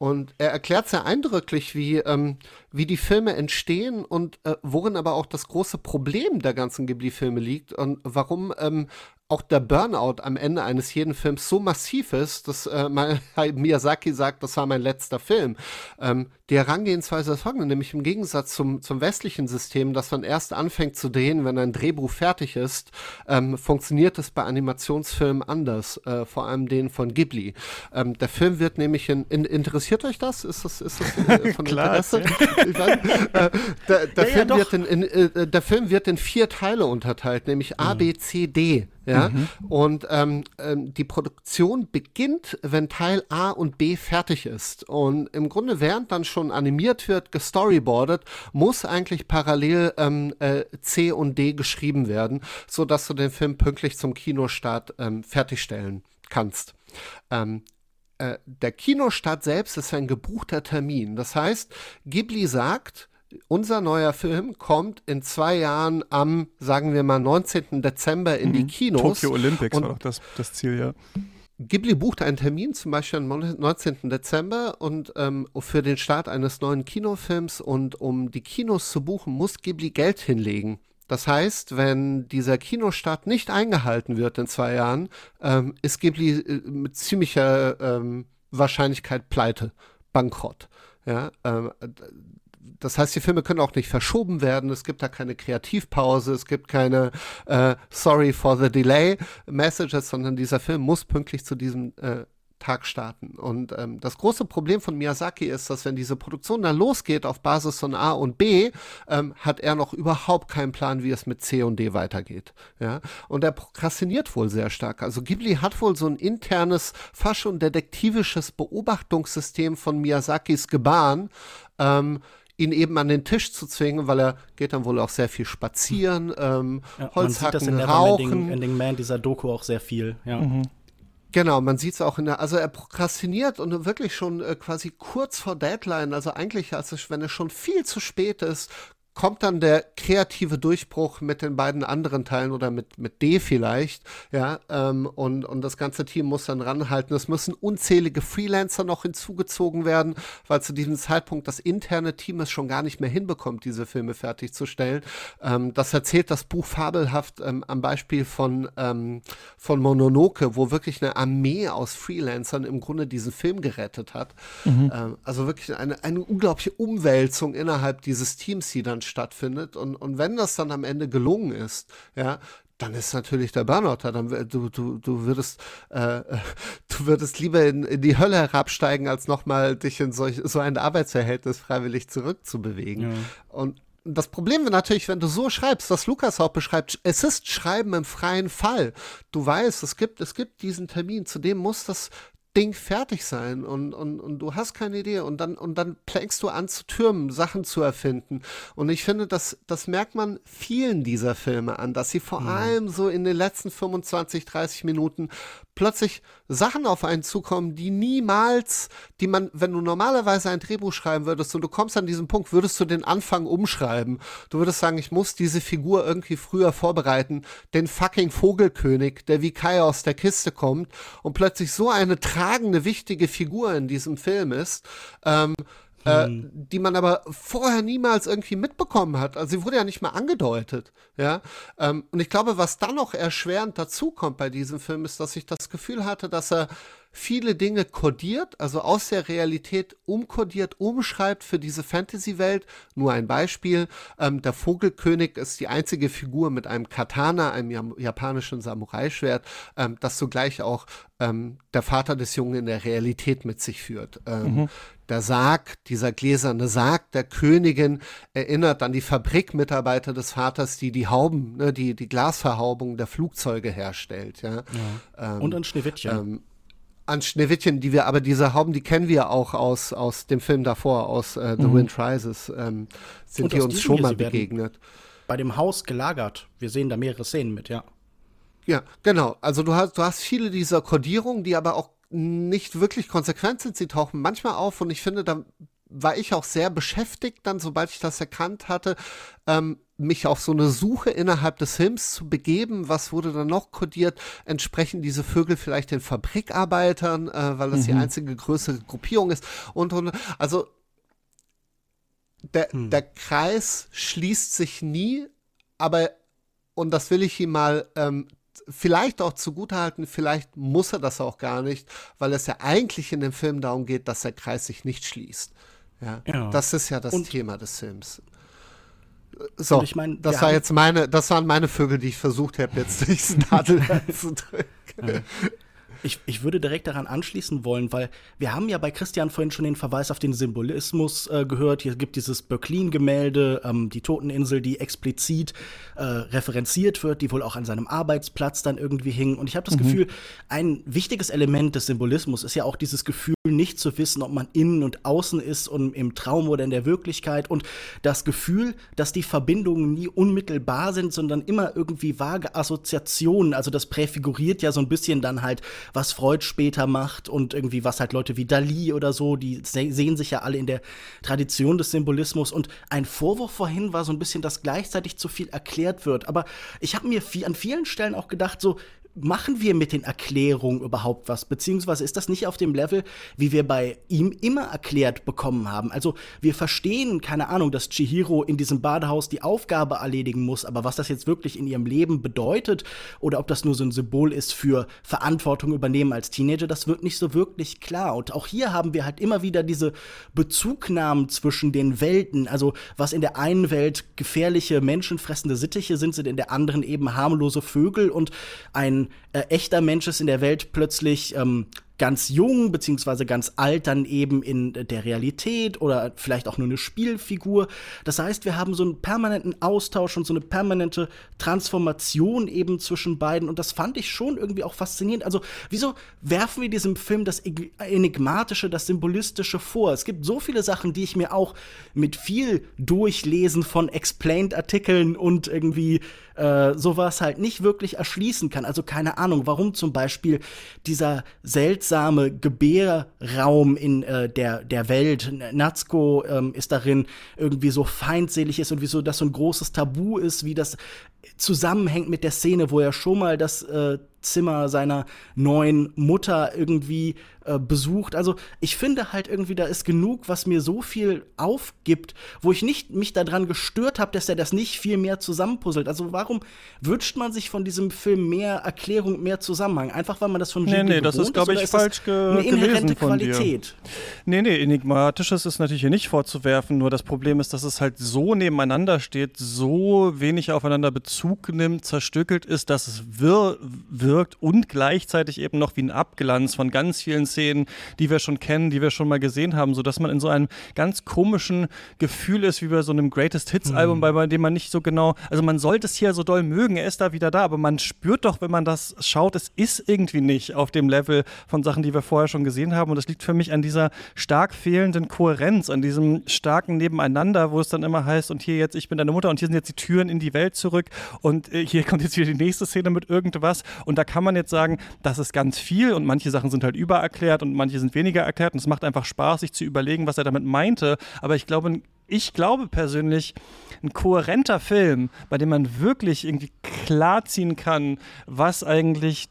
Speaker 2: Und er erklärt sehr eindrücklich, wie, ähm, wie die Filme entstehen und äh, worin aber auch das große Problem der ganzen Ghibli-Filme liegt und warum ähm, auch der Burnout am Ende eines jeden Films so massiv ist, dass äh, *laughs* Miyazaki sagt, das war mein letzter Film. Ähm, die Herangehensweise ist folgende, nämlich im Gegensatz zum, zum westlichen System, dass man erst anfängt zu drehen, wenn ein Drehbuch fertig ist, ähm, funktioniert es bei Animationsfilmen anders, äh, vor allem den von Ghibli. Ähm, der Film wird nämlich in, in, interessiert euch das? Ist das, ist das äh, *laughs* von
Speaker 1: Klar, Interesse?
Speaker 2: weiß, äh, der, der, ja, Film ja, wird in, in äh, der Film wird in vier Teile unterteilt, nämlich A, B, C, D. Ja, mhm. und ähm, ähm, die Produktion beginnt, wenn Teil A und B fertig ist. Und im Grunde, während dann schon animiert wird, gestoryboardet, muss eigentlich parallel ähm, äh, C und D geschrieben werden, so dass du den Film pünktlich zum Kinostart ähm, fertigstellen kannst. Ähm, äh, der Kinostart selbst ist ein gebuchter Termin. Das heißt, Ghibli sagt, unser neuer Film kommt in zwei Jahren am, sagen wir mal, 19. Dezember in mhm. die Kinos.
Speaker 1: Tokyo Olympics und war doch das, das Ziel, ja.
Speaker 2: Ghibli bucht einen Termin, zum Beispiel am 19. Dezember und ähm, für den Start eines neuen Kinofilms und um die Kinos zu buchen, muss Ghibli Geld hinlegen. Das heißt, wenn dieser Kinostart nicht eingehalten wird in zwei Jahren, ähm, ist Ghibli äh, mit ziemlicher ähm, Wahrscheinlichkeit pleite, bankrott. Ja, ähm, das heißt, die Filme können auch nicht verschoben werden. Es gibt da keine Kreativpause, es gibt keine äh, Sorry for the Delay Messages, sondern dieser Film muss pünktlich zu diesem äh, Tag starten. Und ähm, das große Problem von Miyazaki ist, dass wenn diese Produktion dann losgeht auf Basis von A und B, ähm, hat er noch überhaupt keinen Plan, wie es mit C und D weitergeht. Ja? Und er prokrastiniert wohl sehr stark. Also Ghibli hat wohl so ein internes, fast schon detektivisches Beobachtungssystem von Miyazakis Gebaren, ähm, ihn eben an den Tisch zu zwingen, weil er geht dann wohl auch sehr viel spazieren, ähm,
Speaker 3: Ja,
Speaker 2: Holzhacken,
Speaker 3: man sieht das in
Speaker 2: rauchen.
Speaker 3: Neverending Ending Man, dieser Doku auch sehr viel. Ja.
Speaker 2: Genau, man sieht es auch in der, also er prokrastiniert und wirklich schon äh, quasi kurz vor Deadline, also eigentlich, als es, wenn es schon viel zu spät ist, kommt dann der kreative Durchbruch mit den beiden anderen Teilen oder mit, mit D vielleicht, ja, ähm, und, und das ganze Team muss dann ranhalten. Es müssen unzählige Freelancer noch hinzugezogen werden, weil zu diesem Zeitpunkt das interne Team es schon gar nicht mehr hinbekommt, diese Filme fertigzustellen. Ähm, das erzählt das Buch fabelhaft ähm, am Beispiel von, ähm, von Mononoke, wo wirklich eine Armee aus Freelancern im Grunde diesen Film gerettet hat. Ähm, also wirklich eine, eine unglaubliche Umwälzung innerhalb dieses Teams, die dann stattfindet. Und, und wenn das dann am Ende gelungen ist, ja, dann ist natürlich der Burnout da. Dann, du, du, du würdest, äh, *laughs* du würdest lieber in, in die Hölle herabsteigen, als nochmal dich in solch, so ein Arbeitsverhältnis freiwillig zurückzubewegen. Und das Problem wäre natürlich, wenn du so schreibst, was Lukas auch beschreibt, es ist Schreiben im freien Fall. Du weißt, es gibt, es gibt diesen Termin, zu dem muss das Ding fertig sein und, und, und du hast keine Idee und dann, und dann fängst du an zu türmen, Sachen zu erfinden. Und ich finde, das, das merkt man vielen dieser Filme an, dass sie vor allem so in den letzten 25, 30 Minuten plötzlich Sachen auf einen zukommen, die niemals, die man, wenn du normalerweise ein Drehbuch schreiben würdest und du kommst an diesen Punkt, würdest du den Anfang umschreiben. Du würdest sagen, ich muss diese Figur irgendwie früher vorbereiten, den fucking Vogelkönig, der wie Kai aus der Kiste kommt und plötzlich so eine tragende, wichtige Figur in diesem Film ist, ähm, äh, die man aber vorher niemals irgendwie mitbekommen hat. Also sie wurde ja nicht mal angedeutet, ja. Ähm, und ich glaube, was dann noch erschwerend dazukommt bei diesem Film, ist, dass ich das Gefühl hatte, dass er viele Dinge kodiert, also aus der Realität umkodiert, umschreibt für diese Fantasy-Welt. Nur ein Beispiel. Ähm, der Vogelkönig ist die einzige Figur mit einem Katana, einem japanischen Samurai-Schwert, ähm, das zugleich auch ähm, der Vater des Jungen in der Realität mit sich führt. Ähm, Der Sarg, dieser gläserne Sarg der Königin erinnert an die Fabrikmitarbeiter des Vaters, die die Hauben, ne, die, die Glasverhaubung der Flugzeuge herstellt. Ja. Ähm,
Speaker 3: Und ein Schneewittchen.
Speaker 2: An Schneewittchen, die wir, aber diese Hauben, die kennen wir auch aus, aus dem Film davor, aus äh, The Wind Rises, ähm, sind
Speaker 3: Und
Speaker 2: die uns schon mal begegnet.
Speaker 3: Bei dem Haus gelagert. Wir sehen da mehrere Szenen mit, ja.
Speaker 2: Ja, genau. Also du hast, du hast viele dieser Kodierungen, die aber auch nicht wirklich konsequent sind. Sie tauchen manchmal auf und ich finde, da war ich auch sehr beschäftigt, dann, sobald ich das erkannt hatte, ähm, mich auf so eine Suche innerhalb des Films zu begeben. Was wurde dann noch kodiert? Entsprechen diese Vögel vielleicht den Fabrikarbeitern, äh, weil das die einzige größere Gruppierung ist? Und, und also der, der Kreis schließt sich nie, aber und das will ich ihm mal ähm, vielleicht auch zugutehalten, vielleicht muss er das auch gar nicht, weil es ja eigentlich in dem Film darum geht, dass der Kreis sich nicht schließt. Ja,
Speaker 3: Ja.
Speaker 2: das ist ja das
Speaker 3: Und-
Speaker 2: Thema des Films. So,
Speaker 3: ich mein,
Speaker 2: das war jetzt meine, das waren meine Vögel, die ich versucht habe, jetzt durchs *laughs* Nadel zu drücken.
Speaker 3: Ich, ich würde direkt daran anschließen wollen, weil wir haben ja bei Christian vorhin schon den Verweis auf den Symbolismus äh, gehört. Hier gibt dieses Böcklin-Gemälde, ähm, die Toteninsel, die explizit äh, referenziert wird, die wohl auch an seinem Arbeitsplatz dann irgendwie hing. Und ich habe das Gefühl, ein wichtiges Element des Symbolismus ist ja auch dieses Gefühl, nicht zu wissen, ob man innen und außen ist und im Traum oder in der Wirklichkeit. Und das Gefühl, dass die Verbindungen nie unmittelbar sind, sondern immer irgendwie vage Assoziationen. Also das präfiguriert ja so ein bisschen dann halt, was Freud später macht und irgendwie was halt Leute wie Dali oder so, die se sehen sich ja alle in der Tradition des Symbolismus. Und ein Vorwurf vorhin war so ein bisschen, dass gleichzeitig zu viel erklärt wird. Aber ich habe mir viel, an vielen Stellen auch gedacht, so, machen wir mit den Erklärungen überhaupt was? Beziehungsweise ist das nicht auf dem Level, wie wir bei ihm immer erklärt bekommen haben? Also wir verstehen, keine Ahnung, dass Chihiro in diesem Badehaus die Aufgabe erledigen muss, aber was das jetzt wirklich in ihrem Leben bedeutet oder ob das nur so ein Symbol ist für Verantwortung übernehmen als Teenager, das wird nicht so wirklich klar. Und auch hier haben wir halt immer wieder diese Bezugnahmen zwischen den Welten. Also was in der einen Welt gefährliche, menschenfressende Sittiche sind, sind in der anderen eben harmlose Vögel und ein äh, echter Mensch ist in der Welt plötzlich ähm, ganz jung beziehungsweise ganz alt dann eben in der Realität oder vielleicht auch nur eine Spielfigur. Das heißt, wir haben so einen permanenten Austausch und so eine permanente Transformation eben zwischen beiden und das fand ich schon irgendwie auch faszinierend. Also, wieso werfen wir diesem Film das Enigmatische, das Symbolistische vor? Es gibt so viele Sachen, die ich mir auch mit viel Durchlesen von Explained-Artikeln und irgendwie äh, sowas halt nicht wirklich erschließen kann. Also keine Ahnung, warum zum Beispiel dieser seltsame Gebärraum in äh, der, der Welt, Natsuko ähm, ist darin irgendwie so feindselig ist und wieso das so ein großes Tabu ist, wie das zusammenhängt mit der Szene, wo er schon mal das äh, Zimmer seiner neuen Mutter irgendwie äh, besucht. Also ich finde halt irgendwie, da ist genug, was mir so viel aufgibt, wo ich nicht mich daran gestört habe, dass er das nicht viel mehr zusammenpuzzelt. Also warum wünscht man sich von diesem Film mehr Erklärung, mehr Zusammenhang? Einfach weil man das von
Speaker 1: Nee, nee, das ist, glaube ich, falsch ge eine inhärente Qualität. Dir. Nee, nee, enigmatisches ist natürlich hier nicht vorzuwerfen, nur das Problem ist, dass es halt so nebeneinander steht, so wenig aufeinander Bezug nimmt, zerstückelt ist, dass es wirr, wirkt und gleichzeitig eben noch wie ein Abglanz von ganz vielen Szenen, die wir schon kennen, die wir schon mal gesehen haben, sodass man in so einem ganz komischen Gefühl ist, wie bei so einem Greatest Hits Album, mhm. bei, bei dem man nicht so genau, also man sollte es hier so doll mögen, er ist da wieder da, aber man spürt doch, wenn man das schaut, es ist irgendwie nicht auf dem Level von Sachen, die wir vorher schon gesehen haben und das liegt für mich an dieser stark fehlenden Kohärenz, an diesem starken Nebeneinander, wo es dann immer heißt und hier jetzt, ich bin deine Mutter und hier sind jetzt die Türen in die Welt zurück und äh, hier *laughs* kommt jetzt wieder die nächste Szene mit irgendwas und da kann man jetzt sagen, das ist ganz viel und manche Sachen sind halt übererklärt erklärt und manche sind weniger erklärt. Und es macht einfach Spaß, sich zu überlegen, was er damit meinte. Aber ich glaube, ich glaube persönlich, ein kohärenter Film, bei dem man wirklich irgendwie klarziehen kann, was eigentlich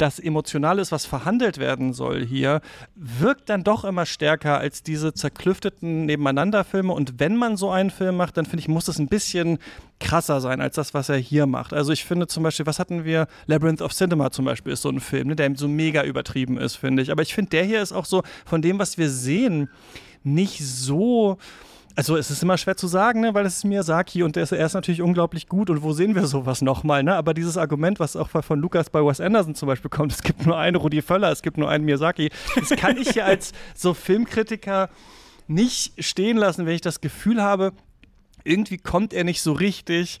Speaker 1: das Emotionale ist, was verhandelt werden soll hier, wirkt dann doch immer stärker als diese zerklüfteten Nebeneinanderfilme. Und wenn man so einen Film macht, dann finde ich, muss es ein bisschen krasser sein als das, was er hier macht. Also ich finde zum Beispiel, was hatten wir? Labyrinth of Cinema zum Beispiel ist so ein Film, ne, der so mega übertrieben ist, finde ich. Aber ich finde, der hier ist auch so von dem, was wir sehen, nicht so also es ist immer schwer zu sagen, ne, weil es ist Miyazaki und er ist, er ist natürlich unglaublich gut und wo sehen wir sowas nochmal, ne? Aber dieses Argument, was auch von Lukas bei Wes Anderson zum Beispiel kommt, *laughs* es gibt nur einen Rudi Völler, es gibt nur einen Miyazaki, das kann ich ja als so Filmkritiker nicht stehen lassen, wenn ich das Gefühl habe, irgendwie kommt er nicht so richtig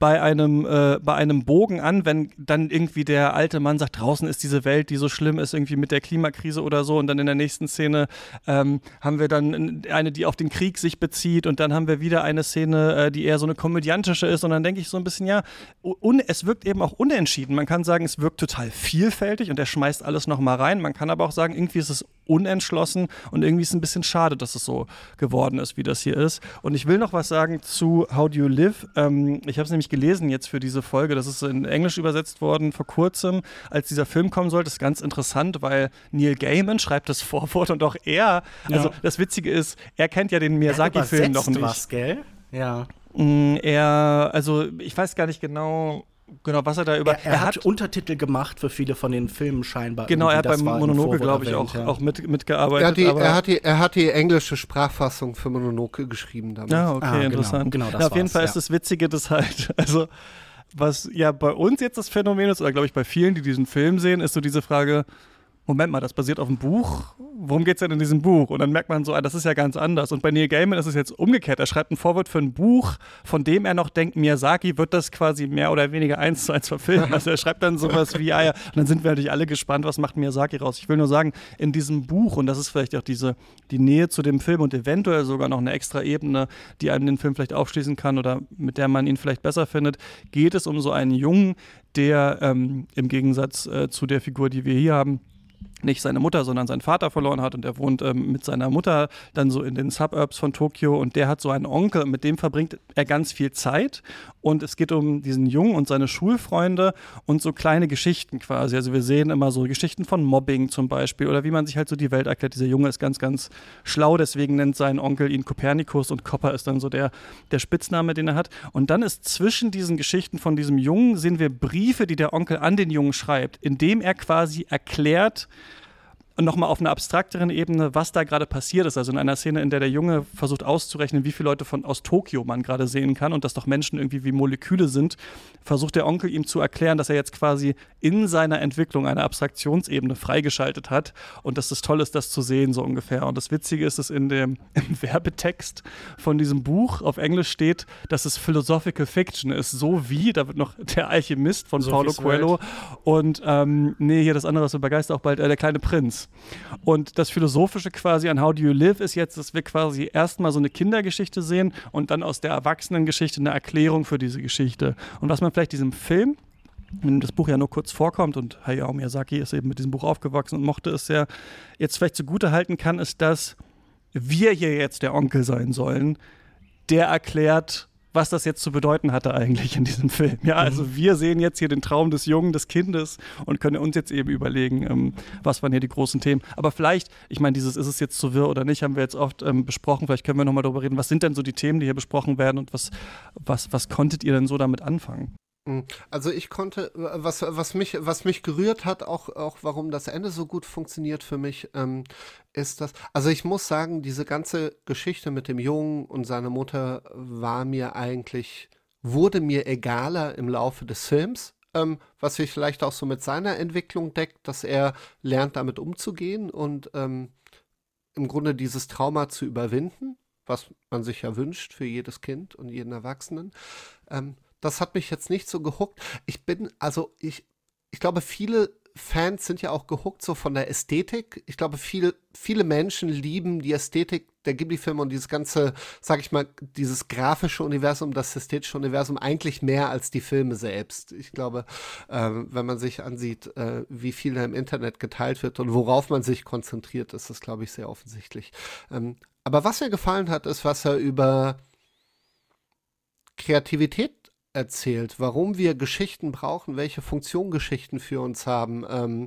Speaker 1: bei einem, äh, bei einem Bogen an, wenn dann irgendwie der alte Mann sagt, draußen ist diese Welt, die so schlimm ist, irgendwie mit der Klimakrise oder so. Und dann in der nächsten Szene ähm, haben wir dann eine, die auf den Krieg sich bezieht. Und dann haben wir wieder eine Szene, äh, die eher so eine komödiantische ist. Und dann denke ich so ein bisschen, ja, es wirkt eben auch unentschieden. Man kann sagen, es wirkt total vielfältig und er schmeißt alles nochmal rein. Man kann aber auch sagen, irgendwie ist es unentschlossen und irgendwie ist es ein bisschen schade, dass es so geworden ist, wie das hier ist. Und ich will noch was sagen zu How Do You Live. Ähm, ich habe es nämlich gelesen jetzt für diese Folge. Das ist in Englisch übersetzt worden vor kurzem, als dieser Film kommen sollte. Das ist ganz interessant, weil Neil Gaiman schreibt das Vorwort und auch er, ja. also das Witzige ist, er kennt ja den Miyazaki-Film noch nicht.
Speaker 3: was, gell?
Speaker 1: Ja. Mm, er, also ich weiß gar nicht genau, Genau, was er da über.
Speaker 3: Er, er, er hat, hat, Untertitel gemacht für viele von den Filmen scheinbar.
Speaker 1: Genau, er hat beim Mononoke, glaube ich, auch, ja. auch mit, mitgearbeitet.
Speaker 2: Er hat, die, er, hat die, er hat die englische Sprachfassung für Mononoke geschrieben
Speaker 1: damit. Ja, okay, ah, genau, interessant. Genau, ja, auf jeden Fall ist das Witzige, dass halt, *laughs* also was ja bei uns jetzt das Phänomen ist, oder glaube ich bei vielen, die diesen Film sehen, ist so diese Frage, Moment mal, das basiert auf einem Buch. Worum geht es denn in diesem Buch? Und dann merkt man so, ah, das ist ja ganz anders. Und bei Neil Gaiman ist es jetzt umgekehrt. Er schreibt ein Vorwort für ein Buch, von dem er noch denkt, Miyazaki wird das quasi mehr oder weniger eins zu eins verfilmen. Also er schreibt dann sowas wie, ah ja, und dann sind wir natürlich alle gespannt, was macht Miyazaki raus. Ich will nur sagen, in diesem Buch, und das ist vielleicht auch diese, die Nähe zu dem Film und eventuell sogar noch eine extra Ebene, die einem den Film vielleicht aufschließen kann oder mit der man ihn vielleicht besser findet, geht es um so einen Jungen, der ähm, im Gegensatz äh, zu der Figur, die wir hier haben, nicht seine Mutter, sondern seinen Vater verloren hat. Und er wohnt ähm, mit seiner Mutter dann so in den Suburbs von Tokio. Und der hat so einen Onkel, mit dem verbringt er ganz viel Zeit und es geht um diesen Jungen und seine Schulfreunde und so kleine Geschichten quasi. Also wir sehen immer so Geschichten von Mobbing zum Beispiel oder wie man sich halt so die Welt erklärt. Dieser Junge ist ganz, ganz schlau, deswegen nennt sein Onkel ihn Kopernikus und Copper ist dann so der, der Spitzname, den er hat. Und dann ist zwischen diesen Geschichten von diesem Jungen sehen wir Briefe, die der Onkel an den Jungen schreibt, indem er quasi erklärt, nochmal auf einer abstrakteren Ebene, was da gerade passiert ist. Also in einer Szene, in der der Junge versucht auszurechnen, wie viele Leute von aus Tokio man gerade sehen kann und dass doch Menschen irgendwie wie Moleküle sind, versucht der Onkel ihm zu erklären, dass er jetzt quasi in seiner Entwicklung eine Abstraktionsebene freigeschaltet hat und dass es toll ist, das zu sehen, so ungefähr. Und das Witzige ist, dass in dem *laughs* im Werbetext von diesem Buch auf Englisch steht, dass es Philosophical Fiction ist, so wie, da wird noch der Alchemist von so Paulo Coelho und ähm, nee, hier das andere, was wir begeistert auch bald, äh, der kleine Prinz. Und das Philosophische quasi an How Do You Live ist jetzt, dass wir quasi erstmal so eine Kindergeschichte sehen und dann aus der Erwachsenengeschichte eine Erklärung für diese Geschichte. Und was man vielleicht diesem Film wenn das Buch ja nur kurz vorkommt und Hayao Miyazaki ist eben mit diesem Buch aufgewachsen und mochte es sehr, jetzt vielleicht zugute halten kann, ist, dass wir hier jetzt der Onkel sein sollen, der erklärt, was das jetzt zu bedeuten hatte eigentlich in diesem Film. Ja, also mhm. wir sehen jetzt hier den Traum des Jungen, des Kindes und können uns jetzt eben überlegen, ähm, was waren hier die großen Themen. Aber vielleicht, ich meine, dieses ist es jetzt zu wirr oder nicht, haben wir jetzt oft ähm, besprochen. Vielleicht können wir nochmal darüber reden, was sind denn so die Themen, die hier besprochen werden und was, was, was konntet ihr denn so damit anfangen?
Speaker 2: Hm, also ich konnte, was, was, mich, was mich gerührt hat, auch, auch warum das Ende so gut funktioniert für mich, ähm, ist das, also ich muss sagen, diese ganze Geschichte mit dem Jungen und seiner Mutter war mir eigentlich, wurde mir egaler im Laufe des Films, ähm, was sich vielleicht auch so mit seiner Entwicklung deckt, dass er lernt damit umzugehen und ähm, im Grunde dieses Trauma zu überwinden, was man sich ja wünscht für jedes Kind und jeden Erwachsenen. Ähm, das hat mich jetzt nicht so gehuckt. Ich bin, also ich, ich glaube, viele Fans sind ja auch gehuckt so von der Ästhetik. Ich glaube, viel, viele Menschen lieben die Ästhetik der Ghibli-Filme und dieses ganze, sag ich mal, dieses grafische Universum, das ästhetische Universum eigentlich mehr als die Filme selbst. Ich glaube, äh, wenn man sich ansieht, äh, wie viel da im Internet geteilt wird und worauf man sich konzentriert, ist das, glaube ich, sehr offensichtlich. Ähm, aber was mir gefallen hat, ist, was er über Kreativität erzählt, warum wir Geschichten brauchen, welche Funktion Geschichten für uns haben, ähm,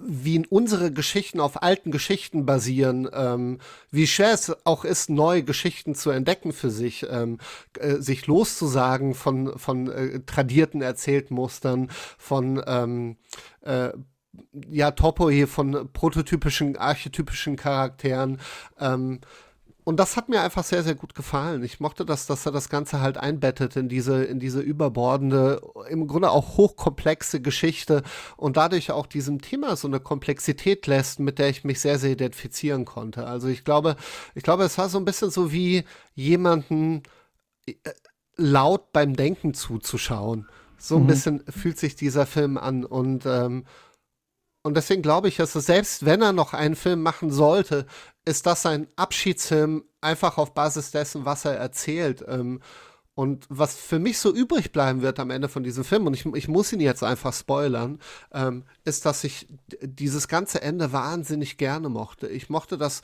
Speaker 2: wie unsere Geschichten auf alten Geschichten basieren, ähm, wie schwer es auch ist, neue Geschichten zu entdecken für sich, ähm, äh, sich loszusagen von, von äh, tradierten Erzähltmustern, von ähm, äh, ja, Topo hier von prototypischen, archetypischen Charakteren. Ähm, und das hat mir einfach sehr, sehr gut gefallen. Ich mochte das, dass er das Ganze halt einbettet in diese, in diese überbordende, im Grunde auch hochkomplexe Geschichte und dadurch auch diesem Thema so eine Komplexität lässt, mit der ich mich sehr, sehr identifizieren konnte. Also ich glaube, ich glaube, es war so ein bisschen so wie jemanden äh, laut beim Denken zuzuschauen. So ein mhm. bisschen fühlt sich dieser Film an und ähm, und deswegen glaube ich, dass es, selbst wenn er noch einen Film machen sollte, ist das ein Abschiedsfilm einfach auf Basis dessen, was er erzählt. Ähm, und was für mich so übrig bleiben wird am Ende von diesem Film, und ich, ich muss ihn jetzt einfach spoilern, ähm, ist, dass ich dieses ganze Ende wahnsinnig gerne mochte. Ich mochte das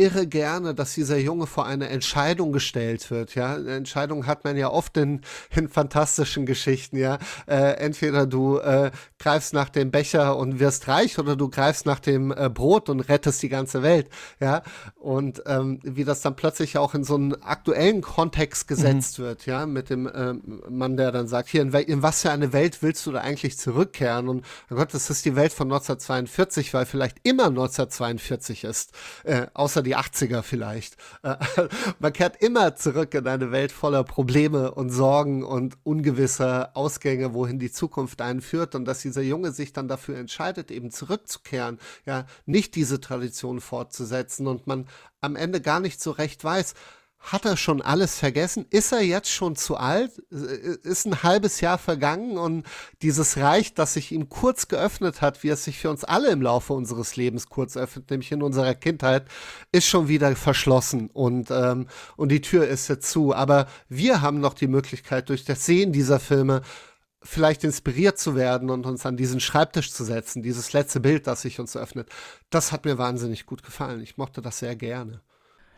Speaker 2: irre gerne, dass dieser Junge vor eine Entscheidung gestellt wird. Ja, eine Entscheidung hat man ja oft in, in fantastischen Geschichten. Ja, äh, entweder du äh, greifst nach dem Becher und wirst reich, oder du greifst nach dem äh, Brot und rettest die ganze Welt. Ja, und ähm, wie das dann plötzlich auch in so einen aktuellen Kontext gesetzt mhm. wird. Ja, mit dem ähm, Mann, der dann sagt, hier in, in, was für eine Welt willst du da eigentlich zurückkehren? Und oh Gott, das ist die Welt von 1942, weil vielleicht immer 1942 ist, äh, außer die die 80er vielleicht. Äh, *laughs* man kehrt immer zurück in eine Welt voller Probleme und Sorgen und ungewisser Ausgänge, wohin die Zukunft einen führt und dass dieser Junge sich dann dafür entscheidet, eben zurückzukehren, ja, nicht diese Tradition fortzusetzen und man am Ende gar nicht so recht weiß, hat er schon alles vergessen? Ist er jetzt schon zu alt? Ist ein halbes Jahr vergangen und dieses Reich, das sich ihm kurz geöffnet hat, wie es sich für uns alle im Laufe unseres Lebens kurz öffnet, nämlich in unserer Kindheit, ist schon wieder verschlossen und, ähm, und die Tür ist jetzt zu. Aber wir haben noch die Möglichkeit, durch das Sehen dieser Filme vielleicht inspiriert zu werden und uns an diesen Schreibtisch zu setzen, dieses letzte Bild, das sich uns öffnet. Das hat mir wahnsinnig gut gefallen. Ich mochte das sehr gerne.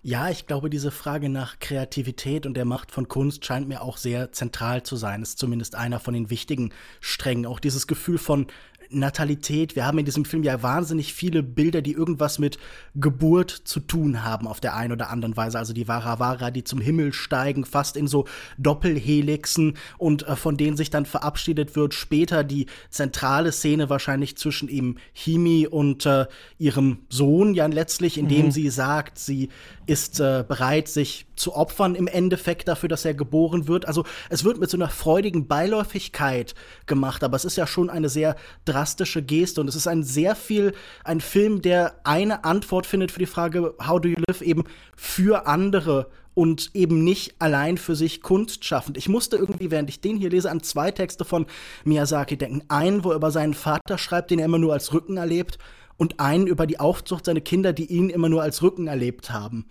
Speaker 3: Ja, ich glaube, diese Frage nach Kreativität und der Macht von Kunst scheint mir auch sehr zentral zu sein. Ist zumindest einer von den wichtigen Strängen. Auch dieses Gefühl von Natalität. Wir haben in diesem Film ja wahnsinnig viele Bilder, die irgendwas mit Geburt zu tun haben auf der einen oder anderen Weise. Also die Varavara, die zum Himmel steigen, fast in so Doppelhelixen und äh, von denen sich dann verabschiedet wird. Später die zentrale Szene wahrscheinlich zwischen eben Himi und äh, ihrem Sohn ja letztlich, indem mhm. sie sagt, sie ist äh, bereit, sich zu opfern im Endeffekt dafür, dass er geboren wird. Also es wird mit so einer freudigen Beiläufigkeit gemacht, aber es ist ja schon eine sehr drastische Geste und es ist ein sehr viel, ein Film, der eine Antwort findet für die Frage, how do you live, eben für andere und eben nicht allein für sich Kunst schaffend. Ich musste irgendwie, während ich den hier lese, an zwei Texte von Miyazaki denken. Einen, wo er über seinen Vater schreibt, den er immer nur als Rücken erlebt, und einen über die Aufzucht seiner Kinder, die ihn immer nur als Rücken erlebt haben.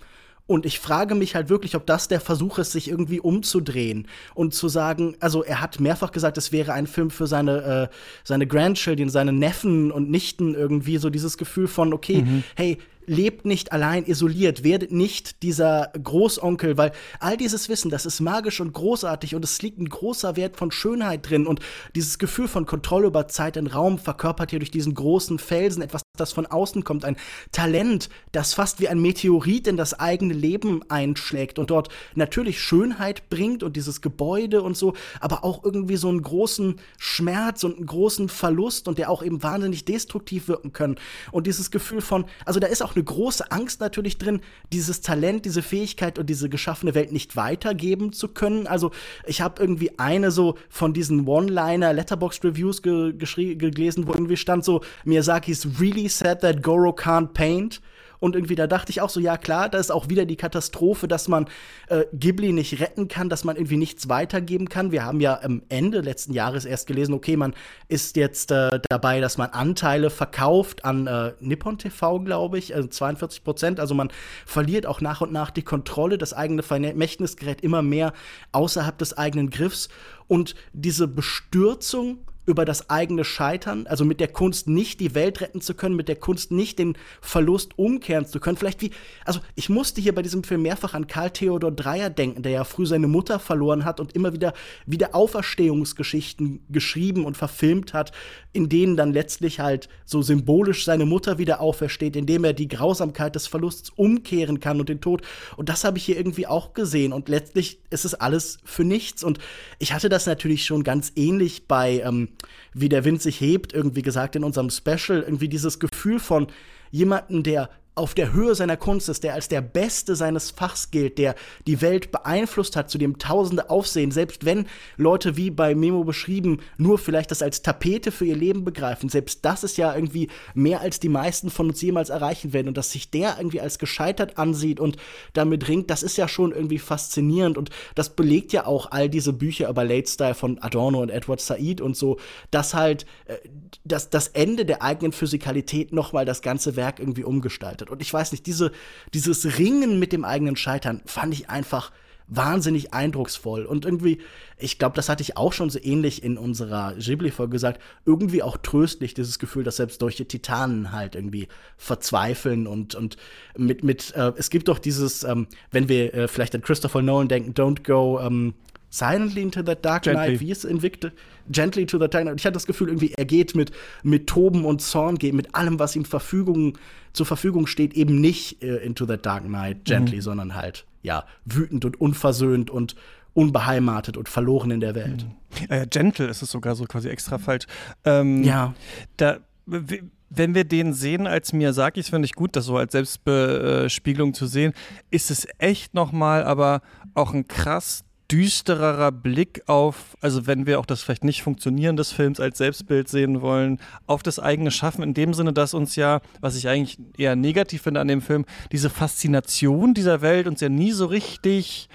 Speaker 3: Und ich frage mich halt wirklich, ob das der Versuch ist, sich irgendwie umzudrehen und zu sagen, also er hat mehrfach gesagt, es wäre ein Film für seine, äh, seine Grandchildren, seine Neffen und Nichten irgendwie so dieses Gefühl von, okay, mhm. hey, lebt nicht allein isoliert, werdet nicht dieser Großonkel, weil all dieses Wissen, das ist magisch und großartig und es liegt ein großer Wert von Schönheit drin und dieses Gefühl von Kontrolle über Zeit und Raum verkörpert hier durch diesen großen Felsen etwas, das von außen kommt, ein Talent, das fast wie ein Meteorit in das eigene Leben einschlägt und dort natürlich Schönheit bringt und dieses Gebäude und so, aber auch irgendwie so einen großen Schmerz und einen großen Verlust und der auch eben wahnsinnig destruktiv wirken können und dieses Gefühl von, also da ist auch eine große Angst natürlich drin, dieses Talent, diese Fähigkeit und diese geschaffene Welt nicht weitergeben zu können. Also ich habe irgendwie eine so von diesen One-Liner Letterbox Reviews ge gelesen, wo irgendwie stand so Miyazaki's really said that Goro can't paint. Und irgendwie da dachte ich auch so, ja klar, da ist auch wieder die Katastrophe, dass man äh, Ghibli nicht retten kann, dass man irgendwie nichts weitergeben kann. Wir haben ja am Ende letzten Jahres erst gelesen, okay, man ist jetzt äh, dabei, dass man Anteile verkauft an äh, Nippon TV, glaube ich, also 42 Prozent. Also man verliert auch nach und nach die Kontrolle, das eigene Vermächtnis gerät immer mehr außerhalb des eigenen Griffs. Und diese Bestürzung über das eigene Scheitern, also mit der Kunst nicht die Welt retten zu können, mit der Kunst nicht den Verlust umkehren zu können. Vielleicht wie, also ich musste hier bei diesem Film mehrfach an Karl Theodor Dreyer denken, der ja früh seine Mutter verloren hat und immer wieder wieder Auferstehungsgeschichten geschrieben und verfilmt hat, in denen dann letztlich halt so symbolisch seine Mutter wieder aufersteht, indem er die Grausamkeit des Verlusts umkehren kann und den Tod. Und das habe ich hier irgendwie auch gesehen. Und letztlich ist es alles für nichts. Und ich hatte das natürlich schon ganz ähnlich bei ähm, wie der Wind sich hebt, irgendwie gesagt in unserem Special, irgendwie dieses Gefühl von jemanden, der auf der Höhe seiner Kunst ist, der als der Beste seines Fachs gilt, der die Welt beeinflusst hat, zu dem Tausende aufsehen, selbst wenn Leute wie bei Memo beschrieben nur vielleicht das als Tapete für ihr Leben begreifen, selbst das ist ja irgendwie mehr als die meisten von uns jemals erreichen werden. Und dass sich der irgendwie als gescheitert ansieht und damit ringt, das ist ja schon irgendwie faszinierend. Und das belegt ja auch all diese Bücher über Late Style von Adorno und Edward Said und so, dass halt äh, das, das Ende der eigenen Physikalität nochmal das ganze Werk irgendwie umgestaltet gearbeitet. Und ich weiß nicht, diese, dieses Ringen mit dem eigenen Scheitern fand ich einfach wahnsinnig eindrucksvoll. Und irgendwie, ich glaube, das hatte ich auch schon so ähnlich in unserer Ghibli-Folge gesagt, irgendwie auch tröstlich, dieses Gefühl, dass selbst solche Titanen halt irgendwie verzweifeln und, und mit, mit, äh, es gibt doch dieses, ähm, wenn wir äh, vielleicht an Christopher Nolan denken, don't go, ähm, Silently into the Dark Gently. Knight, wie ist Invicte? Gently to the Dark Knight. Ich hatte das Gefühl, irgendwie, er geht mit, mit Toben und Zorn, geht mit allem, was ihm Verfügung, zur Verfügung steht, eben nicht äh, into the Dark Knight gently, mhm. sondern halt, ja, wütend und unversöhnt und unbeheimatet und verloren in der Welt.
Speaker 1: Mhm. Äh, gentle ist es sogar so quasi extra falsch. Ähm,
Speaker 3: ja.
Speaker 1: Da, wenn wir den sehen als Miyazakis, finde ich gut, das so als Selbstbespiegelung zu sehen, ist es echt nochmal aber auch ein krass düstererer Blick auf, also wenn wir auch das vielleicht nicht funktionieren des Films als Selbstbild sehen wollen, auf das eigene Schaffen, in dem Sinne, dass uns ja, was ich eigentlich eher negativ finde an dem Film, diese Faszination dieser Welt uns ja nie so richtig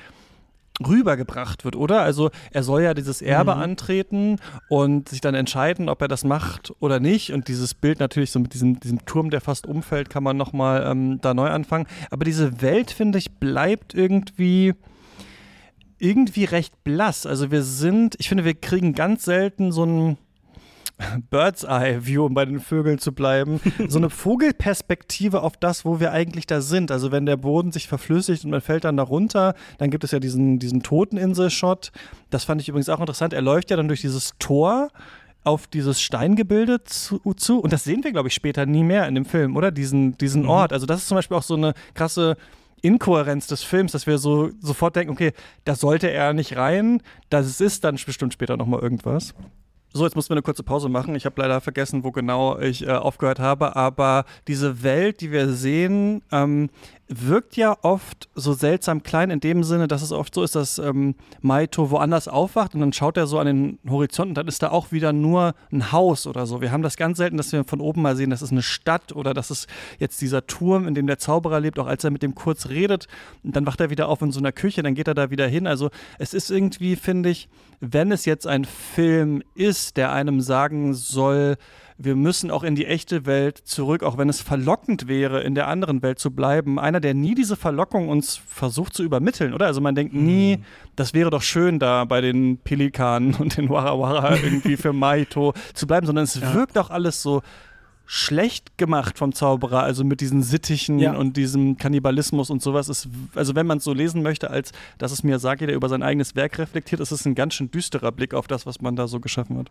Speaker 1: rübergebracht wird, oder? Also er soll ja dieses Erbe mhm. antreten und sich dann entscheiden, ob er das macht oder nicht. Und dieses Bild natürlich so mit diesem, diesem Turm, der fast umfällt, kann man nochmal ähm, da neu anfangen. Aber diese Welt, finde ich, bleibt irgendwie irgendwie recht blass. Also wir sind, ich finde, wir kriegen ganz selten so ein *laughs* Bird's Eye View, um bei den Vögeln zu bleiben, *laughs* so eine Vogelperspektive auf das, wo wir eigentlich da sind. Also wenn der Boden sich verflüssigt und man fällt dann da runter, dann gibt es ja diesen, diesen Toteninsel-Shot. Das fand ich übrigens auch interessant. Er läuft ja dann durch dieses Tor auf dieses Steingebilde zu, zu, und das sehen wir, glaube ich, später nie mehr in dem Film, oder? Diesen, diesen mhm. Ort. Also das ist zum Beispiel auch so eine krasse Inkohärenz des Films, dass wir so sofort denken, okay, da sollte er nicht rein, das ist dann bestimmt später nochmal irgendwas. So, jetzt mussten wir eine kurze Pause machen. Ich habe leider vergessen, wo genau ich äh, aufgehört habe. Aber diese Welt, die wir sehen, ähm, wirkt ja oft so seltsam klein in dem Sinne, dass es oft so ist, dass ähm, Maito woanders aufwacht und dann schaut er so an den Horizont und dann ist da auch wieder nur ein Haus oder so. Wir haben das ganz selten, dass wir von oben mal sehen, das ist eine Stadt oder das ist jetzt dieser Turm, in dem der Zauberer lebt, auch als er mit dem kurz redet und dann wacht er wieder auf in so einer Küche, dann geht er da wieder hin. Also es ist irgendwie, finde ich, wenn es jetzt ein Film ist, der einem sagen soll, wir müssen auch in die echte Welt zurück, auch wenn es verlockend wäre, in der anderen Welt zu bleiben. Einer, der nie diese Verlockung uns versucht zu übermitteln, oder? Also man denkt nie, mhm. das wäre doch schön, da bei den Pelikanen *laughs* und den Warawara irgendwie für Maito zu bleiben, sondern es ja. wirkt auch alles so schlecht gemacht vom Zauberer, also mit diesen Sittichen ja. und diesem Kannibalismus und sowas ist, also wenn man es so lesen möchte, als dass es Miyazaki, der über sein eigenes Werk reflektiert, ist es ein ganz schön düsterer Blick auf das, was man da so geschaffen hat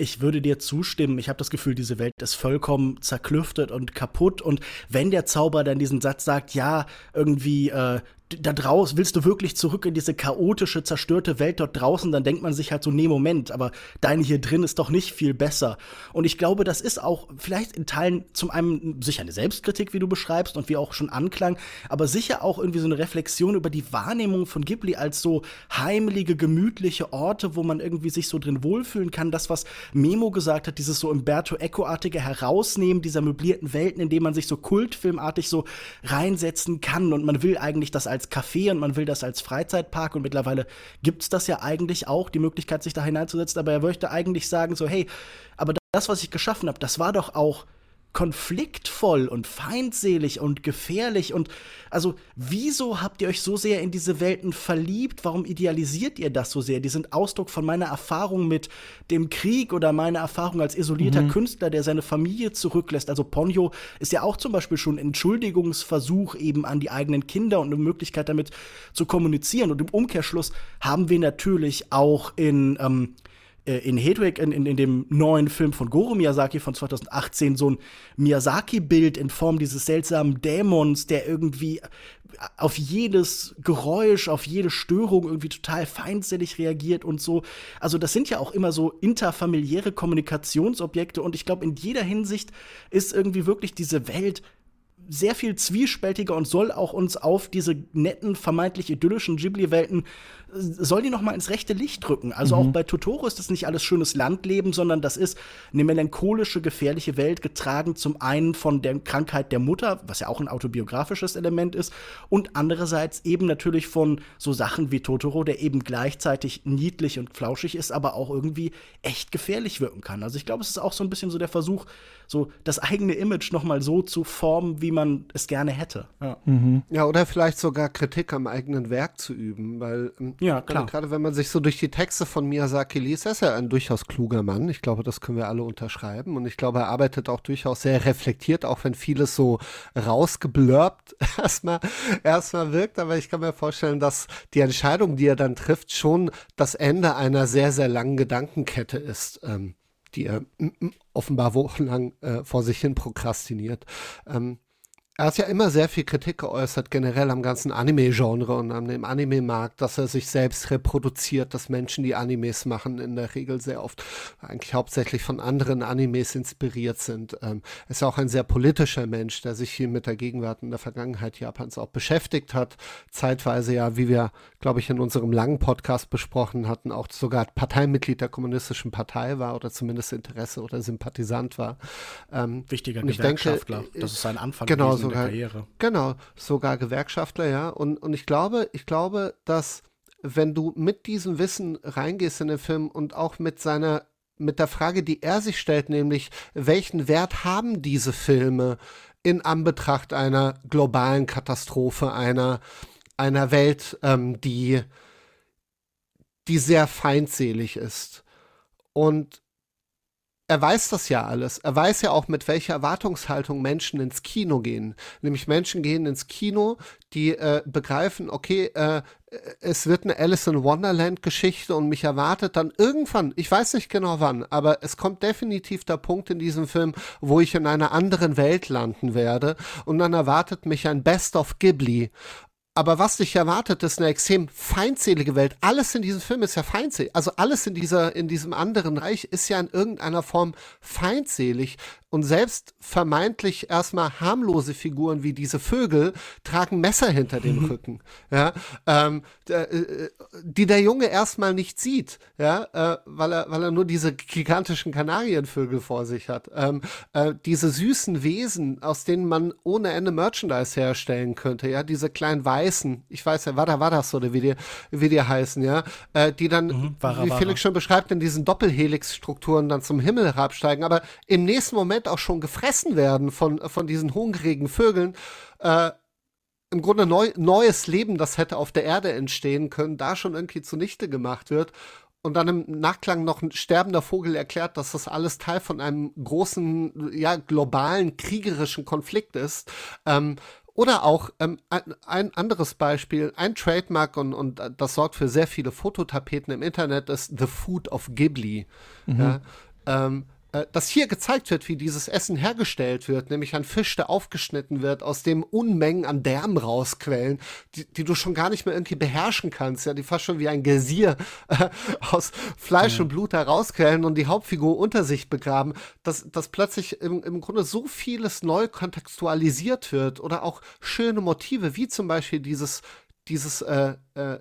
Speaker 3: ich würde dir zustimmen. Ich habe das Gefühl, diese Welt ist vollkommen zerklüftet und kaputt. Und wenn der Zauberer dann diesen Satz sagt, ja, irgendwie, äh, da draußen, willst du wirklich zurück in diese chaotische, zerstörte Welt dort draußen, dann denkt man sich halt so, nee, Moment, aber deine hier drin ist doch nicht viel besser. Und ich glaube, das ist auch vielleicht in Teilen zum einen sicher eine Selbstkritik, wie du beschreibst und wie auch schon anklang, aber sicher auch irgendwie so eine Reflexion über die Wahrnehmung von Ghibli als so heimliche, gemütliche Orte, wo man irgendwie sich so drin wohlfühlen kann. Das, was Memo gesagt hat, dieses so Umberto Eco-artige Herausnehmen dieser möblierten Welten, in denen man sich so kultfilmartig so reinsetzen kann und man will eigentlich das als als Café und man will das als Freizeitpark und mittlerweile gibt es das ja eigentlich auch, die Möglichkeit, sich da hineinzusetzen. Aber er möchte eigentlich sagen, so, hey, aber das, was ich geschaffen habe, das war doch auch konfliktvoll und feindselig und gefährlich und also wieso habt ihr euch so sehr in diese Welten verliebt? Warum idealisiert ihr das so sehr? Die sind Ausdruck von meiner Erfahrung mit dem Krieg oder meiner Erfahrung als isolierter mhm. Künstler, der seine Familie zurücklässt. Also Ponyo ist ja auch zum Beispiel schon ein Entschuldigungsversuch eben an die eigenen Kinder und eine Möglichkeit damit zu kommunizieren. Und im Umkehrschluss haben wir natürlich auch in ähm, äh, in Hedwig, in, in, in, dem neuen Film von Goro Miyazaki von 2018, so ein Miyazaki-Bild in Form dieses seltsamen Dämons, der irgendwie auf jedes Geräusch, auf jede Störung irgendwie total feindselig reagiert und so. Also das sind ja auch immer so interfamiliäre Kommunikationsobjekte und ich glaube, in jeder Hinsicht ist irgendwie wirklich diese Welt sehr viel zwiespältiger und soll auch uns auf diese netten, vermeintlich idyllischen Ghibli-Welten soll die noch mal ins rechte Licht rücken. Also mhm. auch bei Totoro ist das nicht alles schönes Landleben, sondern das ist eine melancholische, gefährliche Welt, getragen zum einen von der Krankheit der Mutter, was ja auch ein autobiografisches Element ist, und andererseits eben natürlich von so Sachen wie Totoro, der eben gleichzeitig niedlich und flauschig ist, aber auch irgendwie echt gefährlich wirken kann. Also ich glaube, es ist auch so ein bisschen so der Versuch, so das eigene Image noch mal so zu formen, wie man es gerne hätte.
Speaker 2: Ja, mhm. ja oder vielleicht sogar Kritik am eigenen Werk zu üben, weil ähm, ja, klar. Gerade wenn man sich so durch die Texte von Miyazaki liest, er ist ja ein durchaus kluger Mann. Ich glaube, das können wir alle unterschreiben. Und ich glaube, er arbeitet auch durchaus sehr reflektiert, auch wenn vieles so rausgeblurbt *laughs* erstmal, erstmal wirkt. Aber ich kann mir vorstellen, dass die Entscheidung, die er dann trifft, schon das Ende einer sehr, sehr langen Gedankenkette ist. Ähm, die er offenbar wochenlang äh, vor sich hin prokrastiniert. Ähm, er hat ja immer sehr viel Kritik geäußert, generell am ganzen Anime-Genre und an dem Anime-Markt, dass er sich selbst reproduziert, dass Menschen, die Animes machen, in der Regel sehr oft eigentlich hauptsächlich von anderen Animes inspiriert sind. Ähm, er ist ja auch ein sehr politischer Mensch, der sich viel mit der Gegenwart und der Vergangenheit Japans auch beschäftigt hat. Zeitweise ja, wie wir, glaube ich, in unserem langen Podcast besprochen hatten, auch sogar Parteimitglied der Kommunistischen Partei war oder zumindest Interesse oder Sympathisant war.
Speaker 3: Ähm, Wichtiger Gewerkschaftler. Denke, das ist sein Anfang.
Speaker 2: Genau, so sogar, Karriere. Genau, sogar Gewerkschaftler, ja. Und, und ich glaube, ich glaube, dass wenn du mit diesem Wissen reingehst in den Film und auch mit seiner mit der Frage, die er sich stellt, nämlich welchen Wert haben diese Filme in Anbetracht einer globalen Katastrophe, einer, einer Welt, ähm, die, die sehr feindselig ist. Und er weiß das ja alles. Er weiß ja auch, mit welcher Erwartungshaltung Menschen ins Kino gehen. Nämlich Menschen gehen ins Kino, die äh, begreifen, okay, äh, es wird eine Alice in Wonderland Geschichte und mich erwartet dann irgendwann, ich weiß nicht genau wann, aber es kommt definitiv der Punkt in diesem Film, wo ich in einer anderen Welt landen werde und dann erwartet mich ein Best of Ghibli aber was dich erwartet, ist eine extrem feindselige Welt. Alles in diesem Film ist ja feindselig. Also alles in dieser, in diesem anderen Reich ist ja in irgendeiner Form feindselig. Und selbst vermeintlich erstmal harmlose Figuren wie diese Vögel tragen Messer hinter dem mhm. Rücken, ja, ähm, äh, die der Junge erstmal nicht sieht, ja, äh, weil er, weil er nur diese gigantischen Kanarienvögel vor sich hat. Ähm, äh, diese süßen Wesen, aus denen man ohne Ende Merchandise herstellen könnte, ja, diese kleinen Weißen, ich weiß ja, war da war das oder wie die, wie die heißen, ja, äh, die dann, mhm, wie Felix schon beschreibt, in diesen Doppelhelix-Strukturen dann zum Himmel herabsteigen, aber im nächsten Moment Moment auch schon gefressen werden von, von diesen hungrigen Vögeln, äh, im Grunde neu, neues Leben, das hätte auf der Erde entstehen können, da schon irgendwie zunichte gemacht wird. Und dann im Nachklang noch ein sterbender Vogel erklärt, dass das alles Teil von einem großen, ja, globalen, kriegerischen Konflikt ist. Ähm, oder auch ähm, ein, anderes Beispiel, ein Trademark und, und das sorgt für sehr viele Fototapeten im Internet, ist The Food of Ghibli. Mhm. Ja, ähm, äh, dass hier gezeigt wird, wie dieses Essen hergestellt wird, nämlich ein Fisch, der aufgeschnitten wird, aus dem Unmengen an Därmen rausquellen, die, die du schon gar nicht mehr irgendwie beherrschen kannst, ja, die fast schon wie ein Gesier äh, aus Fleisch ja. und Blut herausquellen und die Hauptfigur unter sich begraben, dass, dass plötzlich im, im Grunde so vieles neu kontextualisiert wird oder auch schöne Motive, wie zum Beispiel dieses dieses, äh, äh,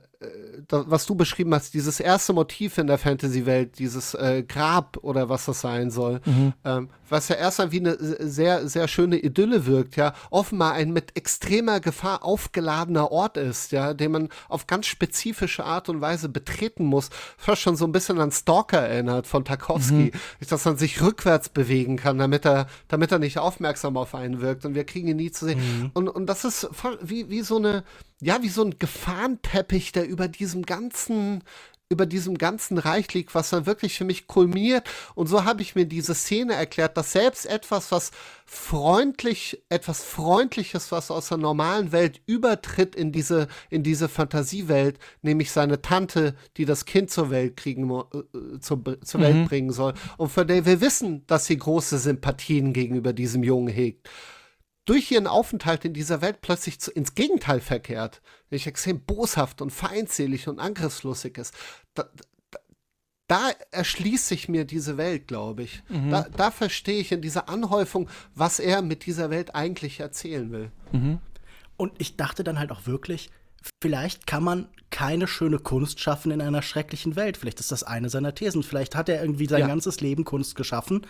Speaker 2: das, was du beschrieben hast, dieses erste Motiv in der Fantasy-Welt, dieses äh, Grab oder was das sein soll, mhm. ähm, was ja erstmal wie eine sehr, sehr schöne Idylle wirkt, ja, offenbar ein mit extremer Gefahr aufgeladener Ort ist, ja, den man auf ganz spezifische Art und Weise betreten muss, fast schon so ein bisschen an Stalker erinnert von Tarkovsky, mhm. dass man sich rückwärts bewegen kann, damit er, damit er nicht aufmerksam auf einen wirkt und wir kriegen ihn nie zu sehen. Mhm. Und, und das ist voll, wie, wie so eine, ja, wie so ein Gefahrenteppich, der über diesem ganzen über diesem ganzen Reich liegt, was dann wirklich für mich kulminiert. Und so habe ich mir diese Szene erklärt, dass selbst etwas, was freundlich, etwas Freundliches, was aus der normalen Welt übertritt in diese, in diese Fantasiewelt, nämlich seine Tante, die das Kind zur Welt kriegen, äh, zur, zur mhm. Welt bringen soll. Und von der wir wissen, dass sie große Sympathien gegenüber diesem Jungen hegt durch ihren Aufenthalt in dieser Welt plötzlich zu, ins Gegenteil verkehrt, nämlich extrem boshaft und feindselig und angriffslustig ist. Da, da, da erschließt sich mir diese Welt, glaube ich. Mhm. Da, da verstehe ich in dieser Anhäufung, was er mit dieser Welt eigentlich erzählen will.
Speaker 3: Mhm. Und ich dachte dann halt auch wirklich, vielleicht kann man keine schöne Kunst schaffen in einer schrecklichen Welt. Vielleicht ist das eine seiner Thesen. Vielleicht hat er irgendwie sein ja. ganzes Leben Kunst geschaffen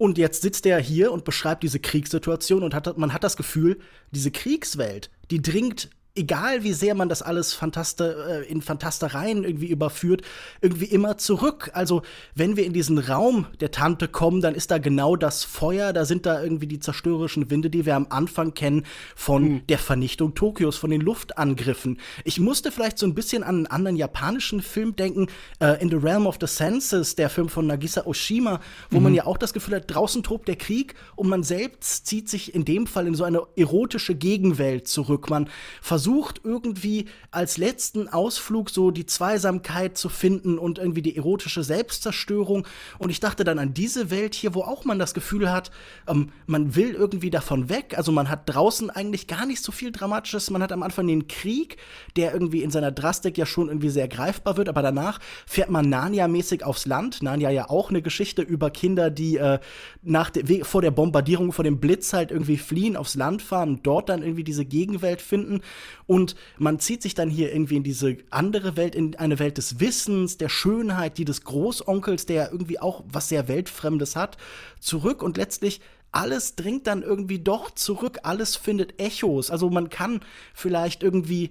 Speaker 3: und jetzt sitzt er hier und beschreibt diese Kriegssituation und hat, man hat das Gefühl, diese Kriegswelt, die dringt egal wie sehr man das alles Fantaste, äh, in Fantastereien irgendwie überführt, irgendwie immer zurück. Also, wenn wir in diesen Raum der Tante kommen, dann ist da genau das Feuer, da sind da irgendwie die zerstörerischen Winde, die wir am Anfang kennen von mhm. der Vernichtung Tokios, von den Luftangriffen. Ich musste vielleicht so ein bisschen an einen anderen japanischen Film denken, äh, In the Realm of the Senses, der Film von Nagisa Oshima, wo mhm. man ja auch das Gefühl hat, draußen tobt der Krieg und man selbst zieht sich in dem Fall in so eine erotische Gegenwelt zurück. Man versucht versucht irgendwie als letzten Ausflug so die Zweisamkeit zu finden und irgendwie die erotische Selbstzerstörung. Und ich dachte dann an diese Welt hier, wo auch man das Gefühl hat, ähm, man will irgendwie davon weg. Also man hat draußen eigentlich gar nicht so viel Dramatisches. Man hat am Anfang den Krieg, der irgendwie in seiner Drastik ja schon irgendwie sehr greifbar wird, aber danach fährt man Narnia-mäßig aufs Land. Narnia ja auch eine Geschichte über Kinder, die äh, nach de vor der Bombardierung, vor dem Blitz halt irgendwie fliehen, aufs Land fahren und dort dann irgendwie diese Gegenwelt finden. Und man zieht sich dann hier irgendwie in diese andere Welt, in eine Welt des Wissens, der Schönheit, die des Großonkels, der ja irgendwie auch was sehr Weltfremdes hat, zurück und letztlich alles dringt dann irgendwie doch zurück, alles findet Echos. Also man kann vielleicht irgendwie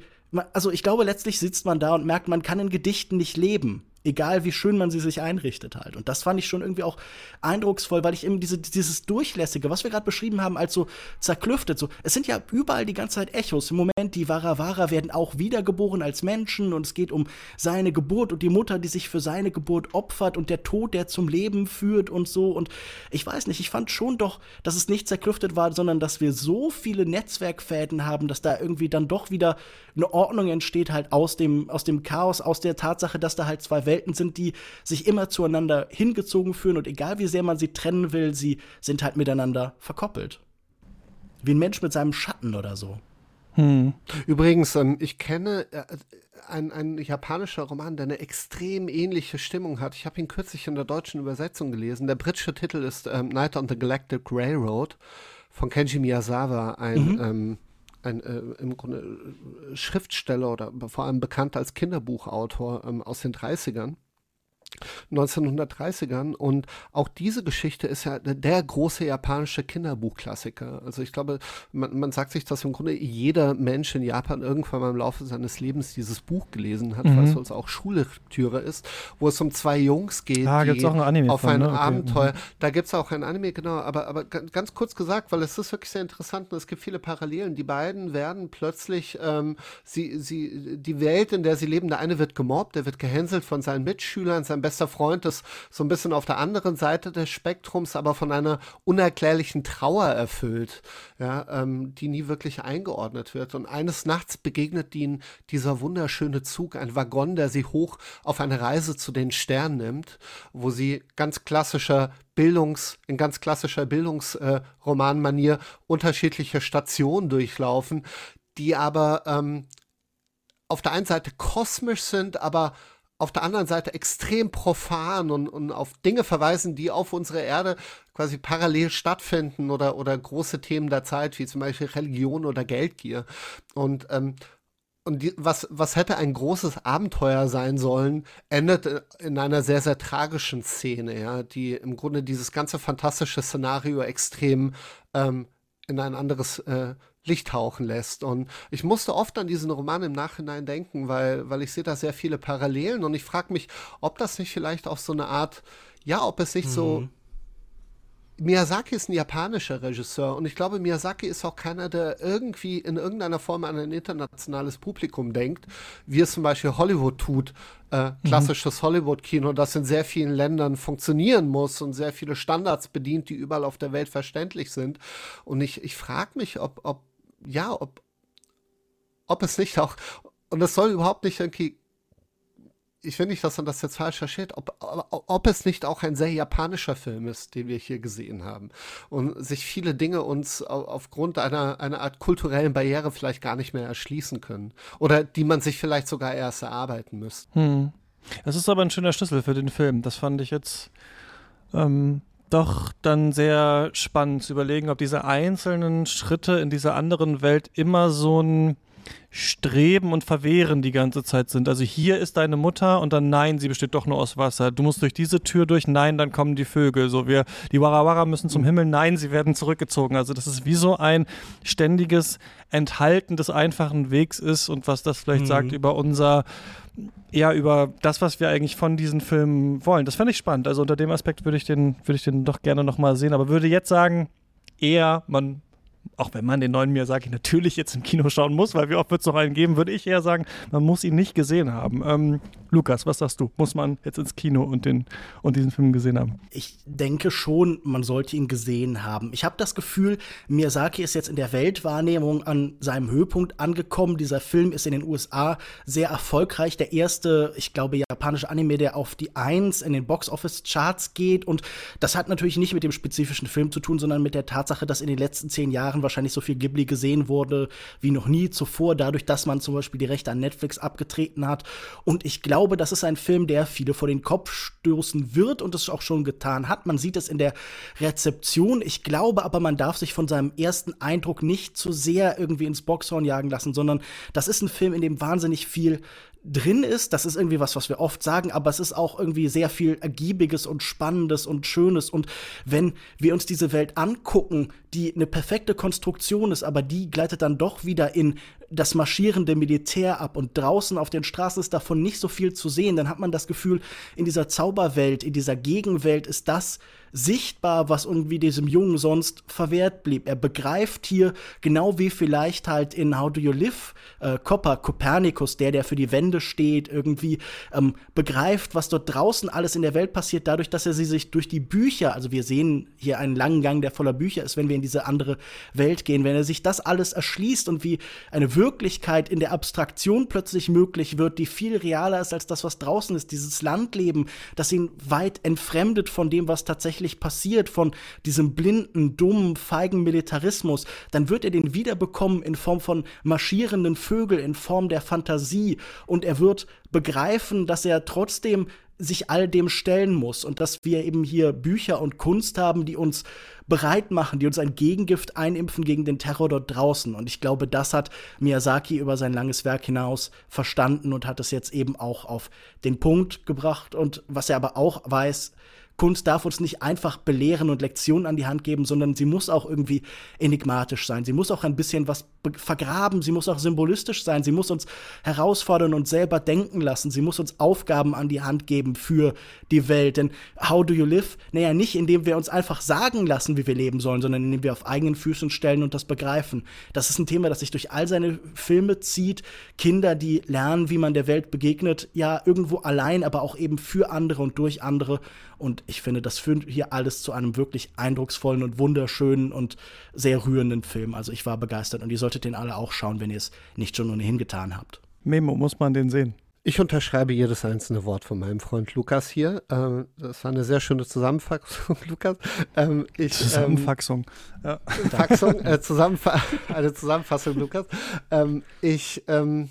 Speaker 3: also ich glaube, letztlich sitzt man da und merkt, man kann in Gedichten nicht leben. Egal wie schön man sie sich einrichtet halt. Und das fand ich schon irgendwie auch eindrucksvoll, weil ich eben diese, dieses Durchlässige, was wir gerade beschrieben haben, als so zerklüftet, so, es sind ja überall die ganze Zeit Echos. Im Moment, die Varavara werden auch wiedergeboren als Menschen und es geht um seine Geburt und die Mutter, die sich für seine Geburt opfert und der Tod, der zum Leben führt und so. Und ich weiß nicht, ich fand schon doch, dass es nicht zerklüftet war, sondern dass wir so viele Netzwerkfäden haben, dass da irgendwie dann doch wieder eine Ordnung entsteht halt aus dem, aus dem Chaos, aus der Tatsache, dass da halt zwei Welten sind, die sich immer zueinander hingezogen fühlen und egal wie sehr man sie trennen will, sie sind halt miteinander verkoppelt. Wie ein Mensch mit seinem Schatten oder so.
Speaker 2: Hm. Übrigens, ähm, ich kenne äh, ein, ein japanischer Roman, der eine extrem ähnliche Stimmung hat. Ich habe ihn kürzlich in der deutschen Übersetzung gelesen. Der britische Titel ist ähm, Night on the Galactic Railroad von Kenji Miyazawa, ein mhm. ähm, ein äh, im Grunde äh, Schriftsteller oder vor allem bekannt als Kinderbuchautor ähm, aus den 30ern. 1930ern und auch diese Geschichte ist ja der große japanische Kinderbuchklassiker. Also ich glaube, man, man sagt sich, dass im Grunde jeder Mensch in Japan irgendwann mal im Laufe seines Lebens dieses Buch gelesen hat, mhm. weil es uns auch Schullektüre ist, wo es um zwei Jungs geht,
Speaker 1: ah, die auch ein Anime
Speaker 2: auf von, ein ne? Abenteuer. Okay. Da gibt es auch ein Anime, genau, aber, aber ganz kurz gesagt, weil es ist wirklich sehr interessant und es gibt viele Parallelen. Die beiden werden plötzlich, ähm, sie, sie, die Welt, in der sie leben, der eine wird gemobbt, der wird gehänselt von seinen Mitschülern, sein bester Freund ist so ein bisschen auf der anderen Seite des Spektrums, aber von einer unerklärlichen Trauer erfüllt, ja, ähm, die nie wirklich eingeordnet wird. Und eines Nachts begegnet ihnen dieser wunderschöne Zug, ein Waggon, der sie hoch auf eine Reise zu den Sternen nimmt, wo sie ganz klassischer Bildungs, in ganz klassischer Bildungsromanmanier äh, unterschiedliche Stationen durchlaufen, die aber ähm, auf der einen Seite kosmisch sind, aber auf der anderen Seite extrem profan und, und auf Dinge verweisen, die auf unserer Erde quasi parallel stattfinden oder, oder große Themen der Zeit, wie zum Beispiel Religion oder Geldgier. Und, ähm, und die, was, was hätte ein großes Abenteuer sein sollen, endet in einer sehr, sehr tragischen Szene, ja, die im Grunde dieses ganze fantastische Szenario extrem ähm, in ein anderes äh, Licht tauchen lässt. Und ich musste oft an diesen Roman im Nachhinein denken, weil, weil ich sehe da sehr viele Parallelen und ich frage mich, ob das nicht vielleicht auch so eine Art, ja, ob es nicht mhm. so Miyazaki ist ein japanischer Regisseur und ich glaube, Miyazaki ist auch keiner, der irgendwie in irgendeiner Form an ein internationales Publikum denkt, wie es zum Beispiel Hollywood tut, äh, mhm. klassisches mhm. Hollywood-Kino, das in sehr vielen Ländern funktionieren muss und sehr viele Standards bedient, die überall auf der Welt verständlich sind. Und ich, ich frage mich, ob, ob ja, ob, ob es nicht auch, und es soll überhaupt nicht irgendwie, ich finde nicht, dass man das jetzt falsch versteht, ob, ob es nicht auch ein sehr japanischer Film ist, den wir hier gesehen haben. Und sich viele Dinge uns aufgrund einer, einer Art kulturellen Barriere vielleicht gar nicht mehr erschließen können. Oder die man sich vielleicht sogar erst erarbeiten müsste.
Speaker 1: Hm. Das ist aber ein schöner Schlüssel für den Film. Das fand ich jetzt ähm, doch dann sehr spannend zu überlegen, ob diese einzelnen Schritte in dieser anderen Welt immer so ein Streben und Verwehren die ganze Zeit sind. Also hier ist deine Mutter und dann nein, sie besteht doch nur aus Wasser. Du musst durch diese Tür durch, nein, dann kommen die Vögel. So wir, die Warawara müssen zum Himmel, nein, sie werden zurückgezogen. Also das ist wie so ein ständiges Enthalten des einfachen Wegs ist und was das vielleicht mhm. sagt über unser ja, über das, was wir eigentlich von diesen Filmen wollen. Das fände ich spannend. Also unter dem Aspekt würde ich den, würde ich den doch gerne nochmal sehen, aber würde jetzt sagen, eher, man auch wenn man den neuen Miyazaki natürlich jetzt im Kino schauen muss, weil wie oft wird es noch einen geben, würde ich eher sagen, man muss ihn nicht gesehen haben. Ähm, Lukas, was sagst du? Muss man jetzt ins Kino und, den, und diesen Film gesehen haben?
Speaker 3: Ich denke schon, man sollte ihn gesehen haben. Ich habe das Gefühl, Miyazaki ist jetzt in der Weltwahrnehmung an seinem Höhepunkt angekommen. Dieser Film ist in den USA sehr erfolgreich. Der erste, ich glaube, japanische Anime, der auf die Eins in den Box-Office-Charts geht. Und das hat natürlich nicht mit dem spezifischen Film zu tun, sondern mit der Tatsache, dass in den letzten zehn Jahren wahrscheinlich so viel Ghibli gesehen wurde wie noch nie zuvor, dadurch, dass man zum Beispiel die Rechte an Netflix abgetreten hat. Und ich glaube, glaube, das ist ein Film, der viele vor den Kopf stoßen wird und es auch schon getan hat. Man sieht es in der Rezeption. Ich glaube aber, man darf sich von seinem ersten Eindruck nicht zu sehr irgendwie ins Boxhorn jagen lassen, sondern das ist ein Film, in dem wahnsinnig viel drin ist. Das ist irgendwie was, was wir oft sagen, aber es ist auch irgendwie sehr viel Ergiebiges und Spannendes und Schönes. Und wenn wir uns diese Welt angucken, die eine perfekte Konstruktion ist, aber die gleitet dann doch wieder in das marschierende Militär ab und draußen auf den Straßen ist davon nicht so viel zu sehen, dann hat man das Gefühl, in dieser Zauberwelt, in dieser Gegenwelt ist das sichtbar, was irgendwie diesem Jungen sonst verwehrt blieb. Er begreift hier, genau wie vielleicht halt in How Do You Live, äh, Copper, Kopernikus, der, der für die Wände steht, irgendwie ähm, begreift, was dort draußen alles in der Welt passiert, dadurch, dass er sie sich durch die Bücher, also wir sehen hier einen langen Gang, der voller Bücher ist, wenn wir in diese andere Welt gehen, wenn er sich das alles erschließt und wie eine Wirklichkeit in der Abstraktion plötzlich möglich wird, die viel realer ist als das, was draußen ist, dieses Landleben, das ihn weit entfremdet von dem, was tatsächlich passiert von diesem blinden, dummen, feigen Militarismus, dann wird er den wiederbekommen in Form von marschierenden Vögeln, in Form der Fantasie. Und er wird begreifen, dass er trotzdem sich all dem stellen muss und dass wir eben hier Bücher und Kunst haben, die uns bereit machen, die uns ein Gegengift einimpfen gegen den Terror dort draußen. Und ich glaube, das hat Miyazaki über sein langes Werk hinaus verstanden und hat es jetzt eben auch auf den Punkt gebracht. Und was er aber auch weiß, Kunst darf uns nicht einfach belehren und Lektionen an die Hand geben, sondern sie muss auch irgendwie enigmatisch sein. Sie muss auch ein bisschen was vergraben, sie muss auch symbolistisch sein, sie muss uns herausfordern und selber denken lassen, sie muss uns Aufgaben an die Hand geben für die Welt. Denn how do you live? Naja, nicht indem wir uns einfach sagen lassen, wie wir leben sollen, sondern indem wir auf eigenen Füßen stellen und das begreifen. Das ist ein Thema, das sich durch all seine Filme zieht. Kinder, die lernen, wie man der Welt begegnet, ja, irgendwo allein, aber auch eben für andere und durch andere. Und ich finde, das führt hier alles zu einem wirklich eindrucksvollen und wunderschönen und sehr rührenden Film. Also ich war begeistert und ihr solltet den alle auch schauen, wenn ihr es nicht schon ohnehin getan habt.
Speaker 1: Memo, muss man den sehen?
Speaker 2: Ich unterschreibe jedes einzelne Wort von meinem Freund Lukas hier. Ähm, das war eine sehr schöne Zusammenfassung, *laughs* Lukas.
Speaker 1: Ähm, ich, Zusammenfassung.
Speaker 2: Ähm, ja. Faxung, äh, Zusammenfa *laughs* eine Zusammenfassung, Lukas. Ähm, ich ähm,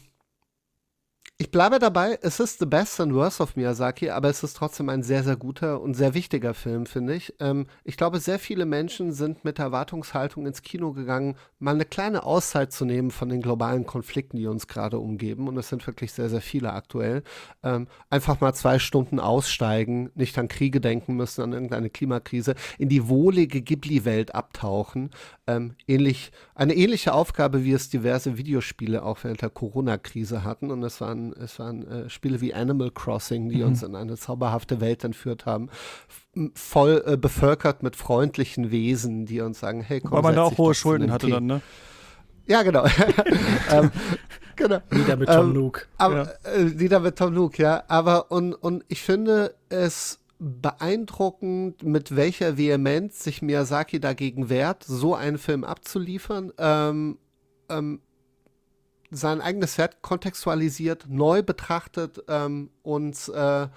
Speaker 2: ich bleibe dabei, es ist The Best and Worst of Miyazaki, aber es ist trotzdem ein sehr, sehr guter und sehr wichtiger Film, finde ich. Ähm, ich glaube, sehr viele Menschen sind mit Erwartungshaltung ins Kino gegangen, mal eine kleine Auszeit zu nehmen von den globalen Konflikten, die uns gerade umgeben. Und es sind wirklich sehr, sehr viele aktuell. Ähm, einfach mal zwei Stunden aussteigen, nicht an Kriege denken müssen, an irgendeine Klimakrise, in die wohlige Ghibli-Welt abtauchen. Ähm, ähnlich, eine ähnliche Aufgabe, wie es diverse Videospiele auch während der Corona-Krise hatten. Und es waren es waren äh, Spiele wie Animal Crossing, die mhm. uns in eine zauberhafte Welt entführt haben. Voll äh, bevölkert mit freundlichen Wesen, die uns sagen, hey, komm,
Speaker 1: Weil man da auch hohe Schulden hatte Tee. dann, ne?
Speaker 2: Ja, genau. *laughs* ähm,
Speaker 3: genau. Nieder mit Tom ähm, Nook.
Speaker 2: Aber, ja. äh, nieder mit Tom Nook, ja. Aber und, und ich finde es beeindruckend, mit welcher Vehemenz sich Miyazaki dagegen wehrt, so einen Film abzuliefern. Ähm, ähm, sein eigenes Werk kontextualisiert, neu betrachtet ähm, und äh,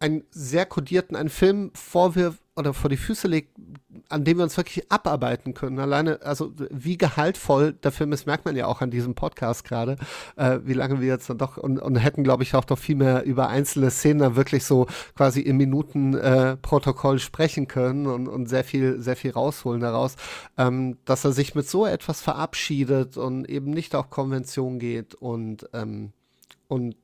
Speaker 2: einen sehr kodierten, einen Film vorwirft oder vor die Füße legt, an dem wir uns wirklich abarbeiten können. Alleine, also wie gehaltvoll der Film ist, merkt man ja auch an diesem Podcast gerade, äh, wie lange wir jetzt dann doch und, und hätten, glaube ich, auch doch viel mehr über einzelne Szenen dann wirklich so quasi im Minutenprotokoll äh, sprechen können und, und sehr viel, sehr viel rausholen daraus, ähm, dass er sich mit so etwas verabschiedet und eben nicht auf Konvention geht und, ähm, und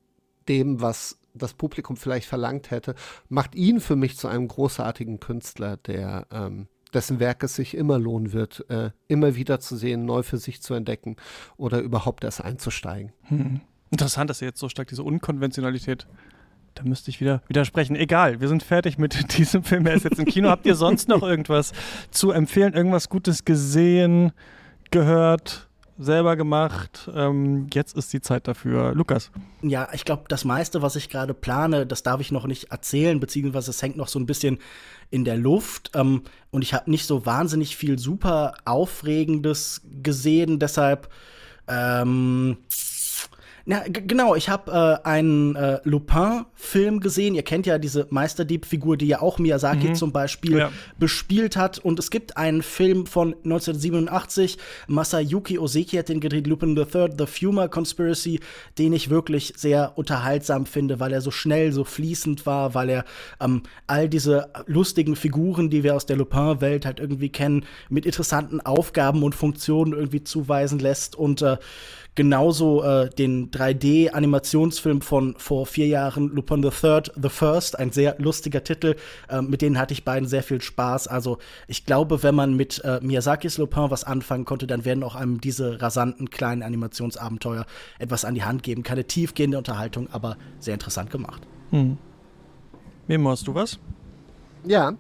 Speaker 2: dem, was das Publikum vielleicht verlangt hätte, macht ihn für mich zu einem großartigen Künstler, der ähm, dessen Werk es sich immer lohnen wird, äh, immer wieder zu sehen, neu für sich zu entdecken oder überhaupt erst einzusteigen.
Speaker 1: Hm. Interessant, dass ihr jetzt so stark diese Unkonventionalität da müsste ich wieder widersprechen. Egal, wir sind fertig mit *laughs* diesem Film. Er ist jetzt im Kino. Habt ihr sonst noch irgendwas zu empfehlen? Irgendwas Gutes gesehen, gehört? Selber gemacht. Ähm, jetzt ist die Zeit dafür. Lukas.
Speaker 3: Ja, ich glaube, das meiste, was ich gerade plane, das darf ich noch nicht erzählen, beziehungsweise es hängt noch so ein bisschen in der Luft. Ähm, und ich habe nicht so wahnsinnig viel super Aufregendes gesehen. Deshalb ähm, na, genau, ich habe äh, einen äh, Lupin-Film gesehen. Ihr kennt ja diese Meisterdieb-Figur, die ja auch Miyazaki mhm. zum Beispiel ja. bespielt hat. Und es gibt einen Film von 1987, Masayuki Oseki hat den gedreht, Lupin III, The Fuma Conspiracy, den ich wirklich sehr unterhaltsam finde, weil er so schnell, so fließend war, weil er ähm, all diese lustigen Figuren, die wir aus der Lupin-Welt halt irgendwie kennen, mit interessanten Aufgaben und Funktionen irgendwie zuweisen lässt. Und äh, genauso äh, den 3D-Animationsfilm von vor vier Jahren, Lupin the Third, The First, ein sehr lustiger Titel. Äh, mit denen hatte ich beiden sehr viel Spaß. Also ich glaube, wenn man mit äh, Miyazakis Lupin was anfangen konnte, dann werden auch einem diese rasanten kleinen Animationsabenteuer etwas an die Hand geben. Keine tiefgehende Unterhaltung, aber sehr interessant gemacht. Hm.
Speaker 1: Memo, hast du was?
Speaker 2: Ja,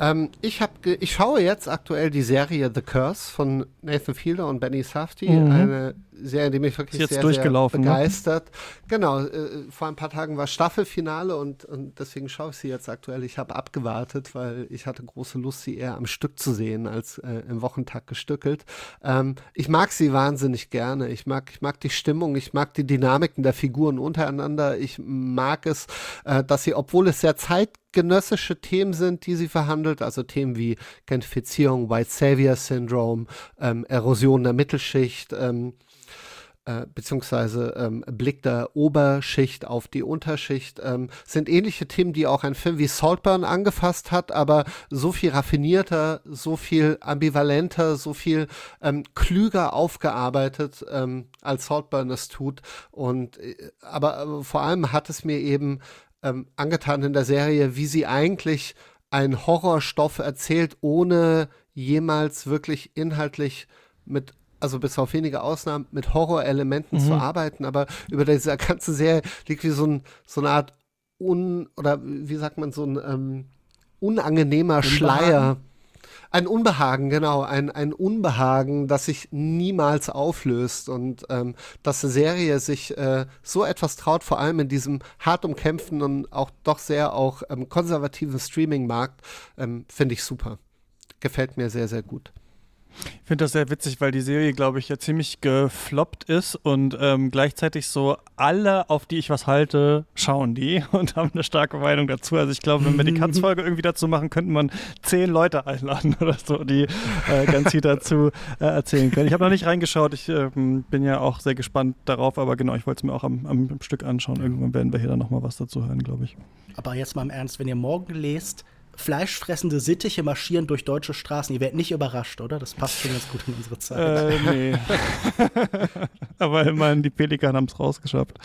Speaker 2: ähm, ich, hab ich schaue jetzt aktuell die Serie The Curse von Nathan Fielder und Benny Safdie. Mhm. Eine Serie, die mich wirklich sehr, sehr ne? begeistert. Ne? Genau, äh, vor ein paar Tagen war Staffelfinale und, und deswegen schaue ich sie jetzt aktuell. Ich habe abgewartet, weil ich hatte große Lust, sie eher am Stück zu sehen, als äh, im Wochentag gestückelt. Ähm, ich mag sie wahnsinnig gerne. Ich mag, ich mag die Stimmung, ich mag die Dynamiken der Figuren untereinander. Ich mag es, äh, dass sie, obwohl es sehr zeit genössische Themen sind, die sie verhandelt, also Themen wie Gentrifizierung, White Savior Syndrome, ähm, Erosion der Mittelschicht, ähm, äh, beziehungsweise ähm, Blick der Oberschicht auf die Unterschicht, ähm, sind ähnliche Themen, die auch ein Film wie Saltburn angefasst hat, aber so viel raffinierter, so viel ambivalenter, so viel ähm, klüger aufgearbeitet, ähm, als Saltburn es tut. Und äh, aber, aber vor allem hat es mir eben ähm, angetan in der Serie, wie sie eigentlich einen Horrorstoff erzählt, ohne jemals wirklich inhaltlich mit also bis auf wenige Ausnahmen, mit Horrorelementen mhm. zu arbeiten, aber über diese ganze Serie liegt wie so, ein, so eine Art un, oder wie sagt man, so ein ähm, unangenehmer. Schleier. Ein Unbehagen, genau, ein, ein Unbehagen, das sich niemals auflöst und ähm, dass eine Serie sich äh, so etwas traut, vor allem in diesem hart umkämpften und auch doch sehr auch ähm, konservativen Streaming-Markt, ähm, finde ich super. Gefällt mir sehr, sehr gut.
Speaker 1: Ich finde das sehr witzig, weil die Serie, glaube ich, ja ziemlich gefloppt ist und ähm, gleichzeitig so alle, auf die ich was halte, schauen die *laughs* und haben eine starke Meinung dazu. Also ich glaube, wenn wir die Katz-Folge *laughs* irgendwie dazu machen, könnte man zehn Leute einladen *laughs* oder so, die äh, ganz viel dazu äh, erzählen können. Ich habe noch nicht reingeschaut, ich äh, bin ja auch sehr gespannt darauf, aber genau, ich wollte es mir auch am, am, Stück anschauen. Irgendwann werden wir hier dann nochmal was dazu hören, glaube ich.
Speaker 3: Aber jetzt mal im Ernst, wenn ihr morgen lest, fleischfressende Sittiche marschieren durch deutsche Straßen. Ihr werdet nicht überrascht, oder? Das passt schon ganz gut in unsere Zeit. Äh, nee. *laughs*
Speaker 1: Aber immerhin, die Pelikan haben es rausgeschafft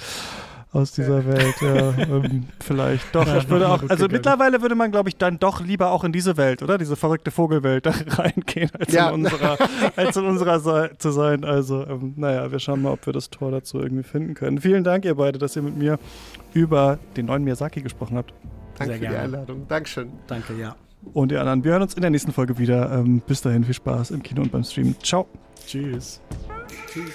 Speaker 1: aus dieser Welt. Ja, ähm, vielleicht doch. Ja, würde auch, also mittlerweile würde man, glaube ich, dann doch lieber auch in diese Welt, oder? Diese verrückte Vogelwelt da *laughs* reingehen, als ja. in unserer, als in unserer Se zu sein. Also, ähm, naja, wir schauen mal, ob wir das Tor dazu irgendwie finden können. Vielen Dank, ihr beide, dass ihr mit mir über den neuen Miyazaki gesprochen habt.
Speaker 2: Danke Sehr für gerne. die Einladung. Dankeschön.
Speaker 3: Danke, ja.
Speaker 1: Und ihr anderen, wir hören uns in der nächsten Folge wieder. Ähm, bis dahin viel Spaß im Kino und beim Stream. Ciao.
Speaker 3: Tschüss. Tschüss.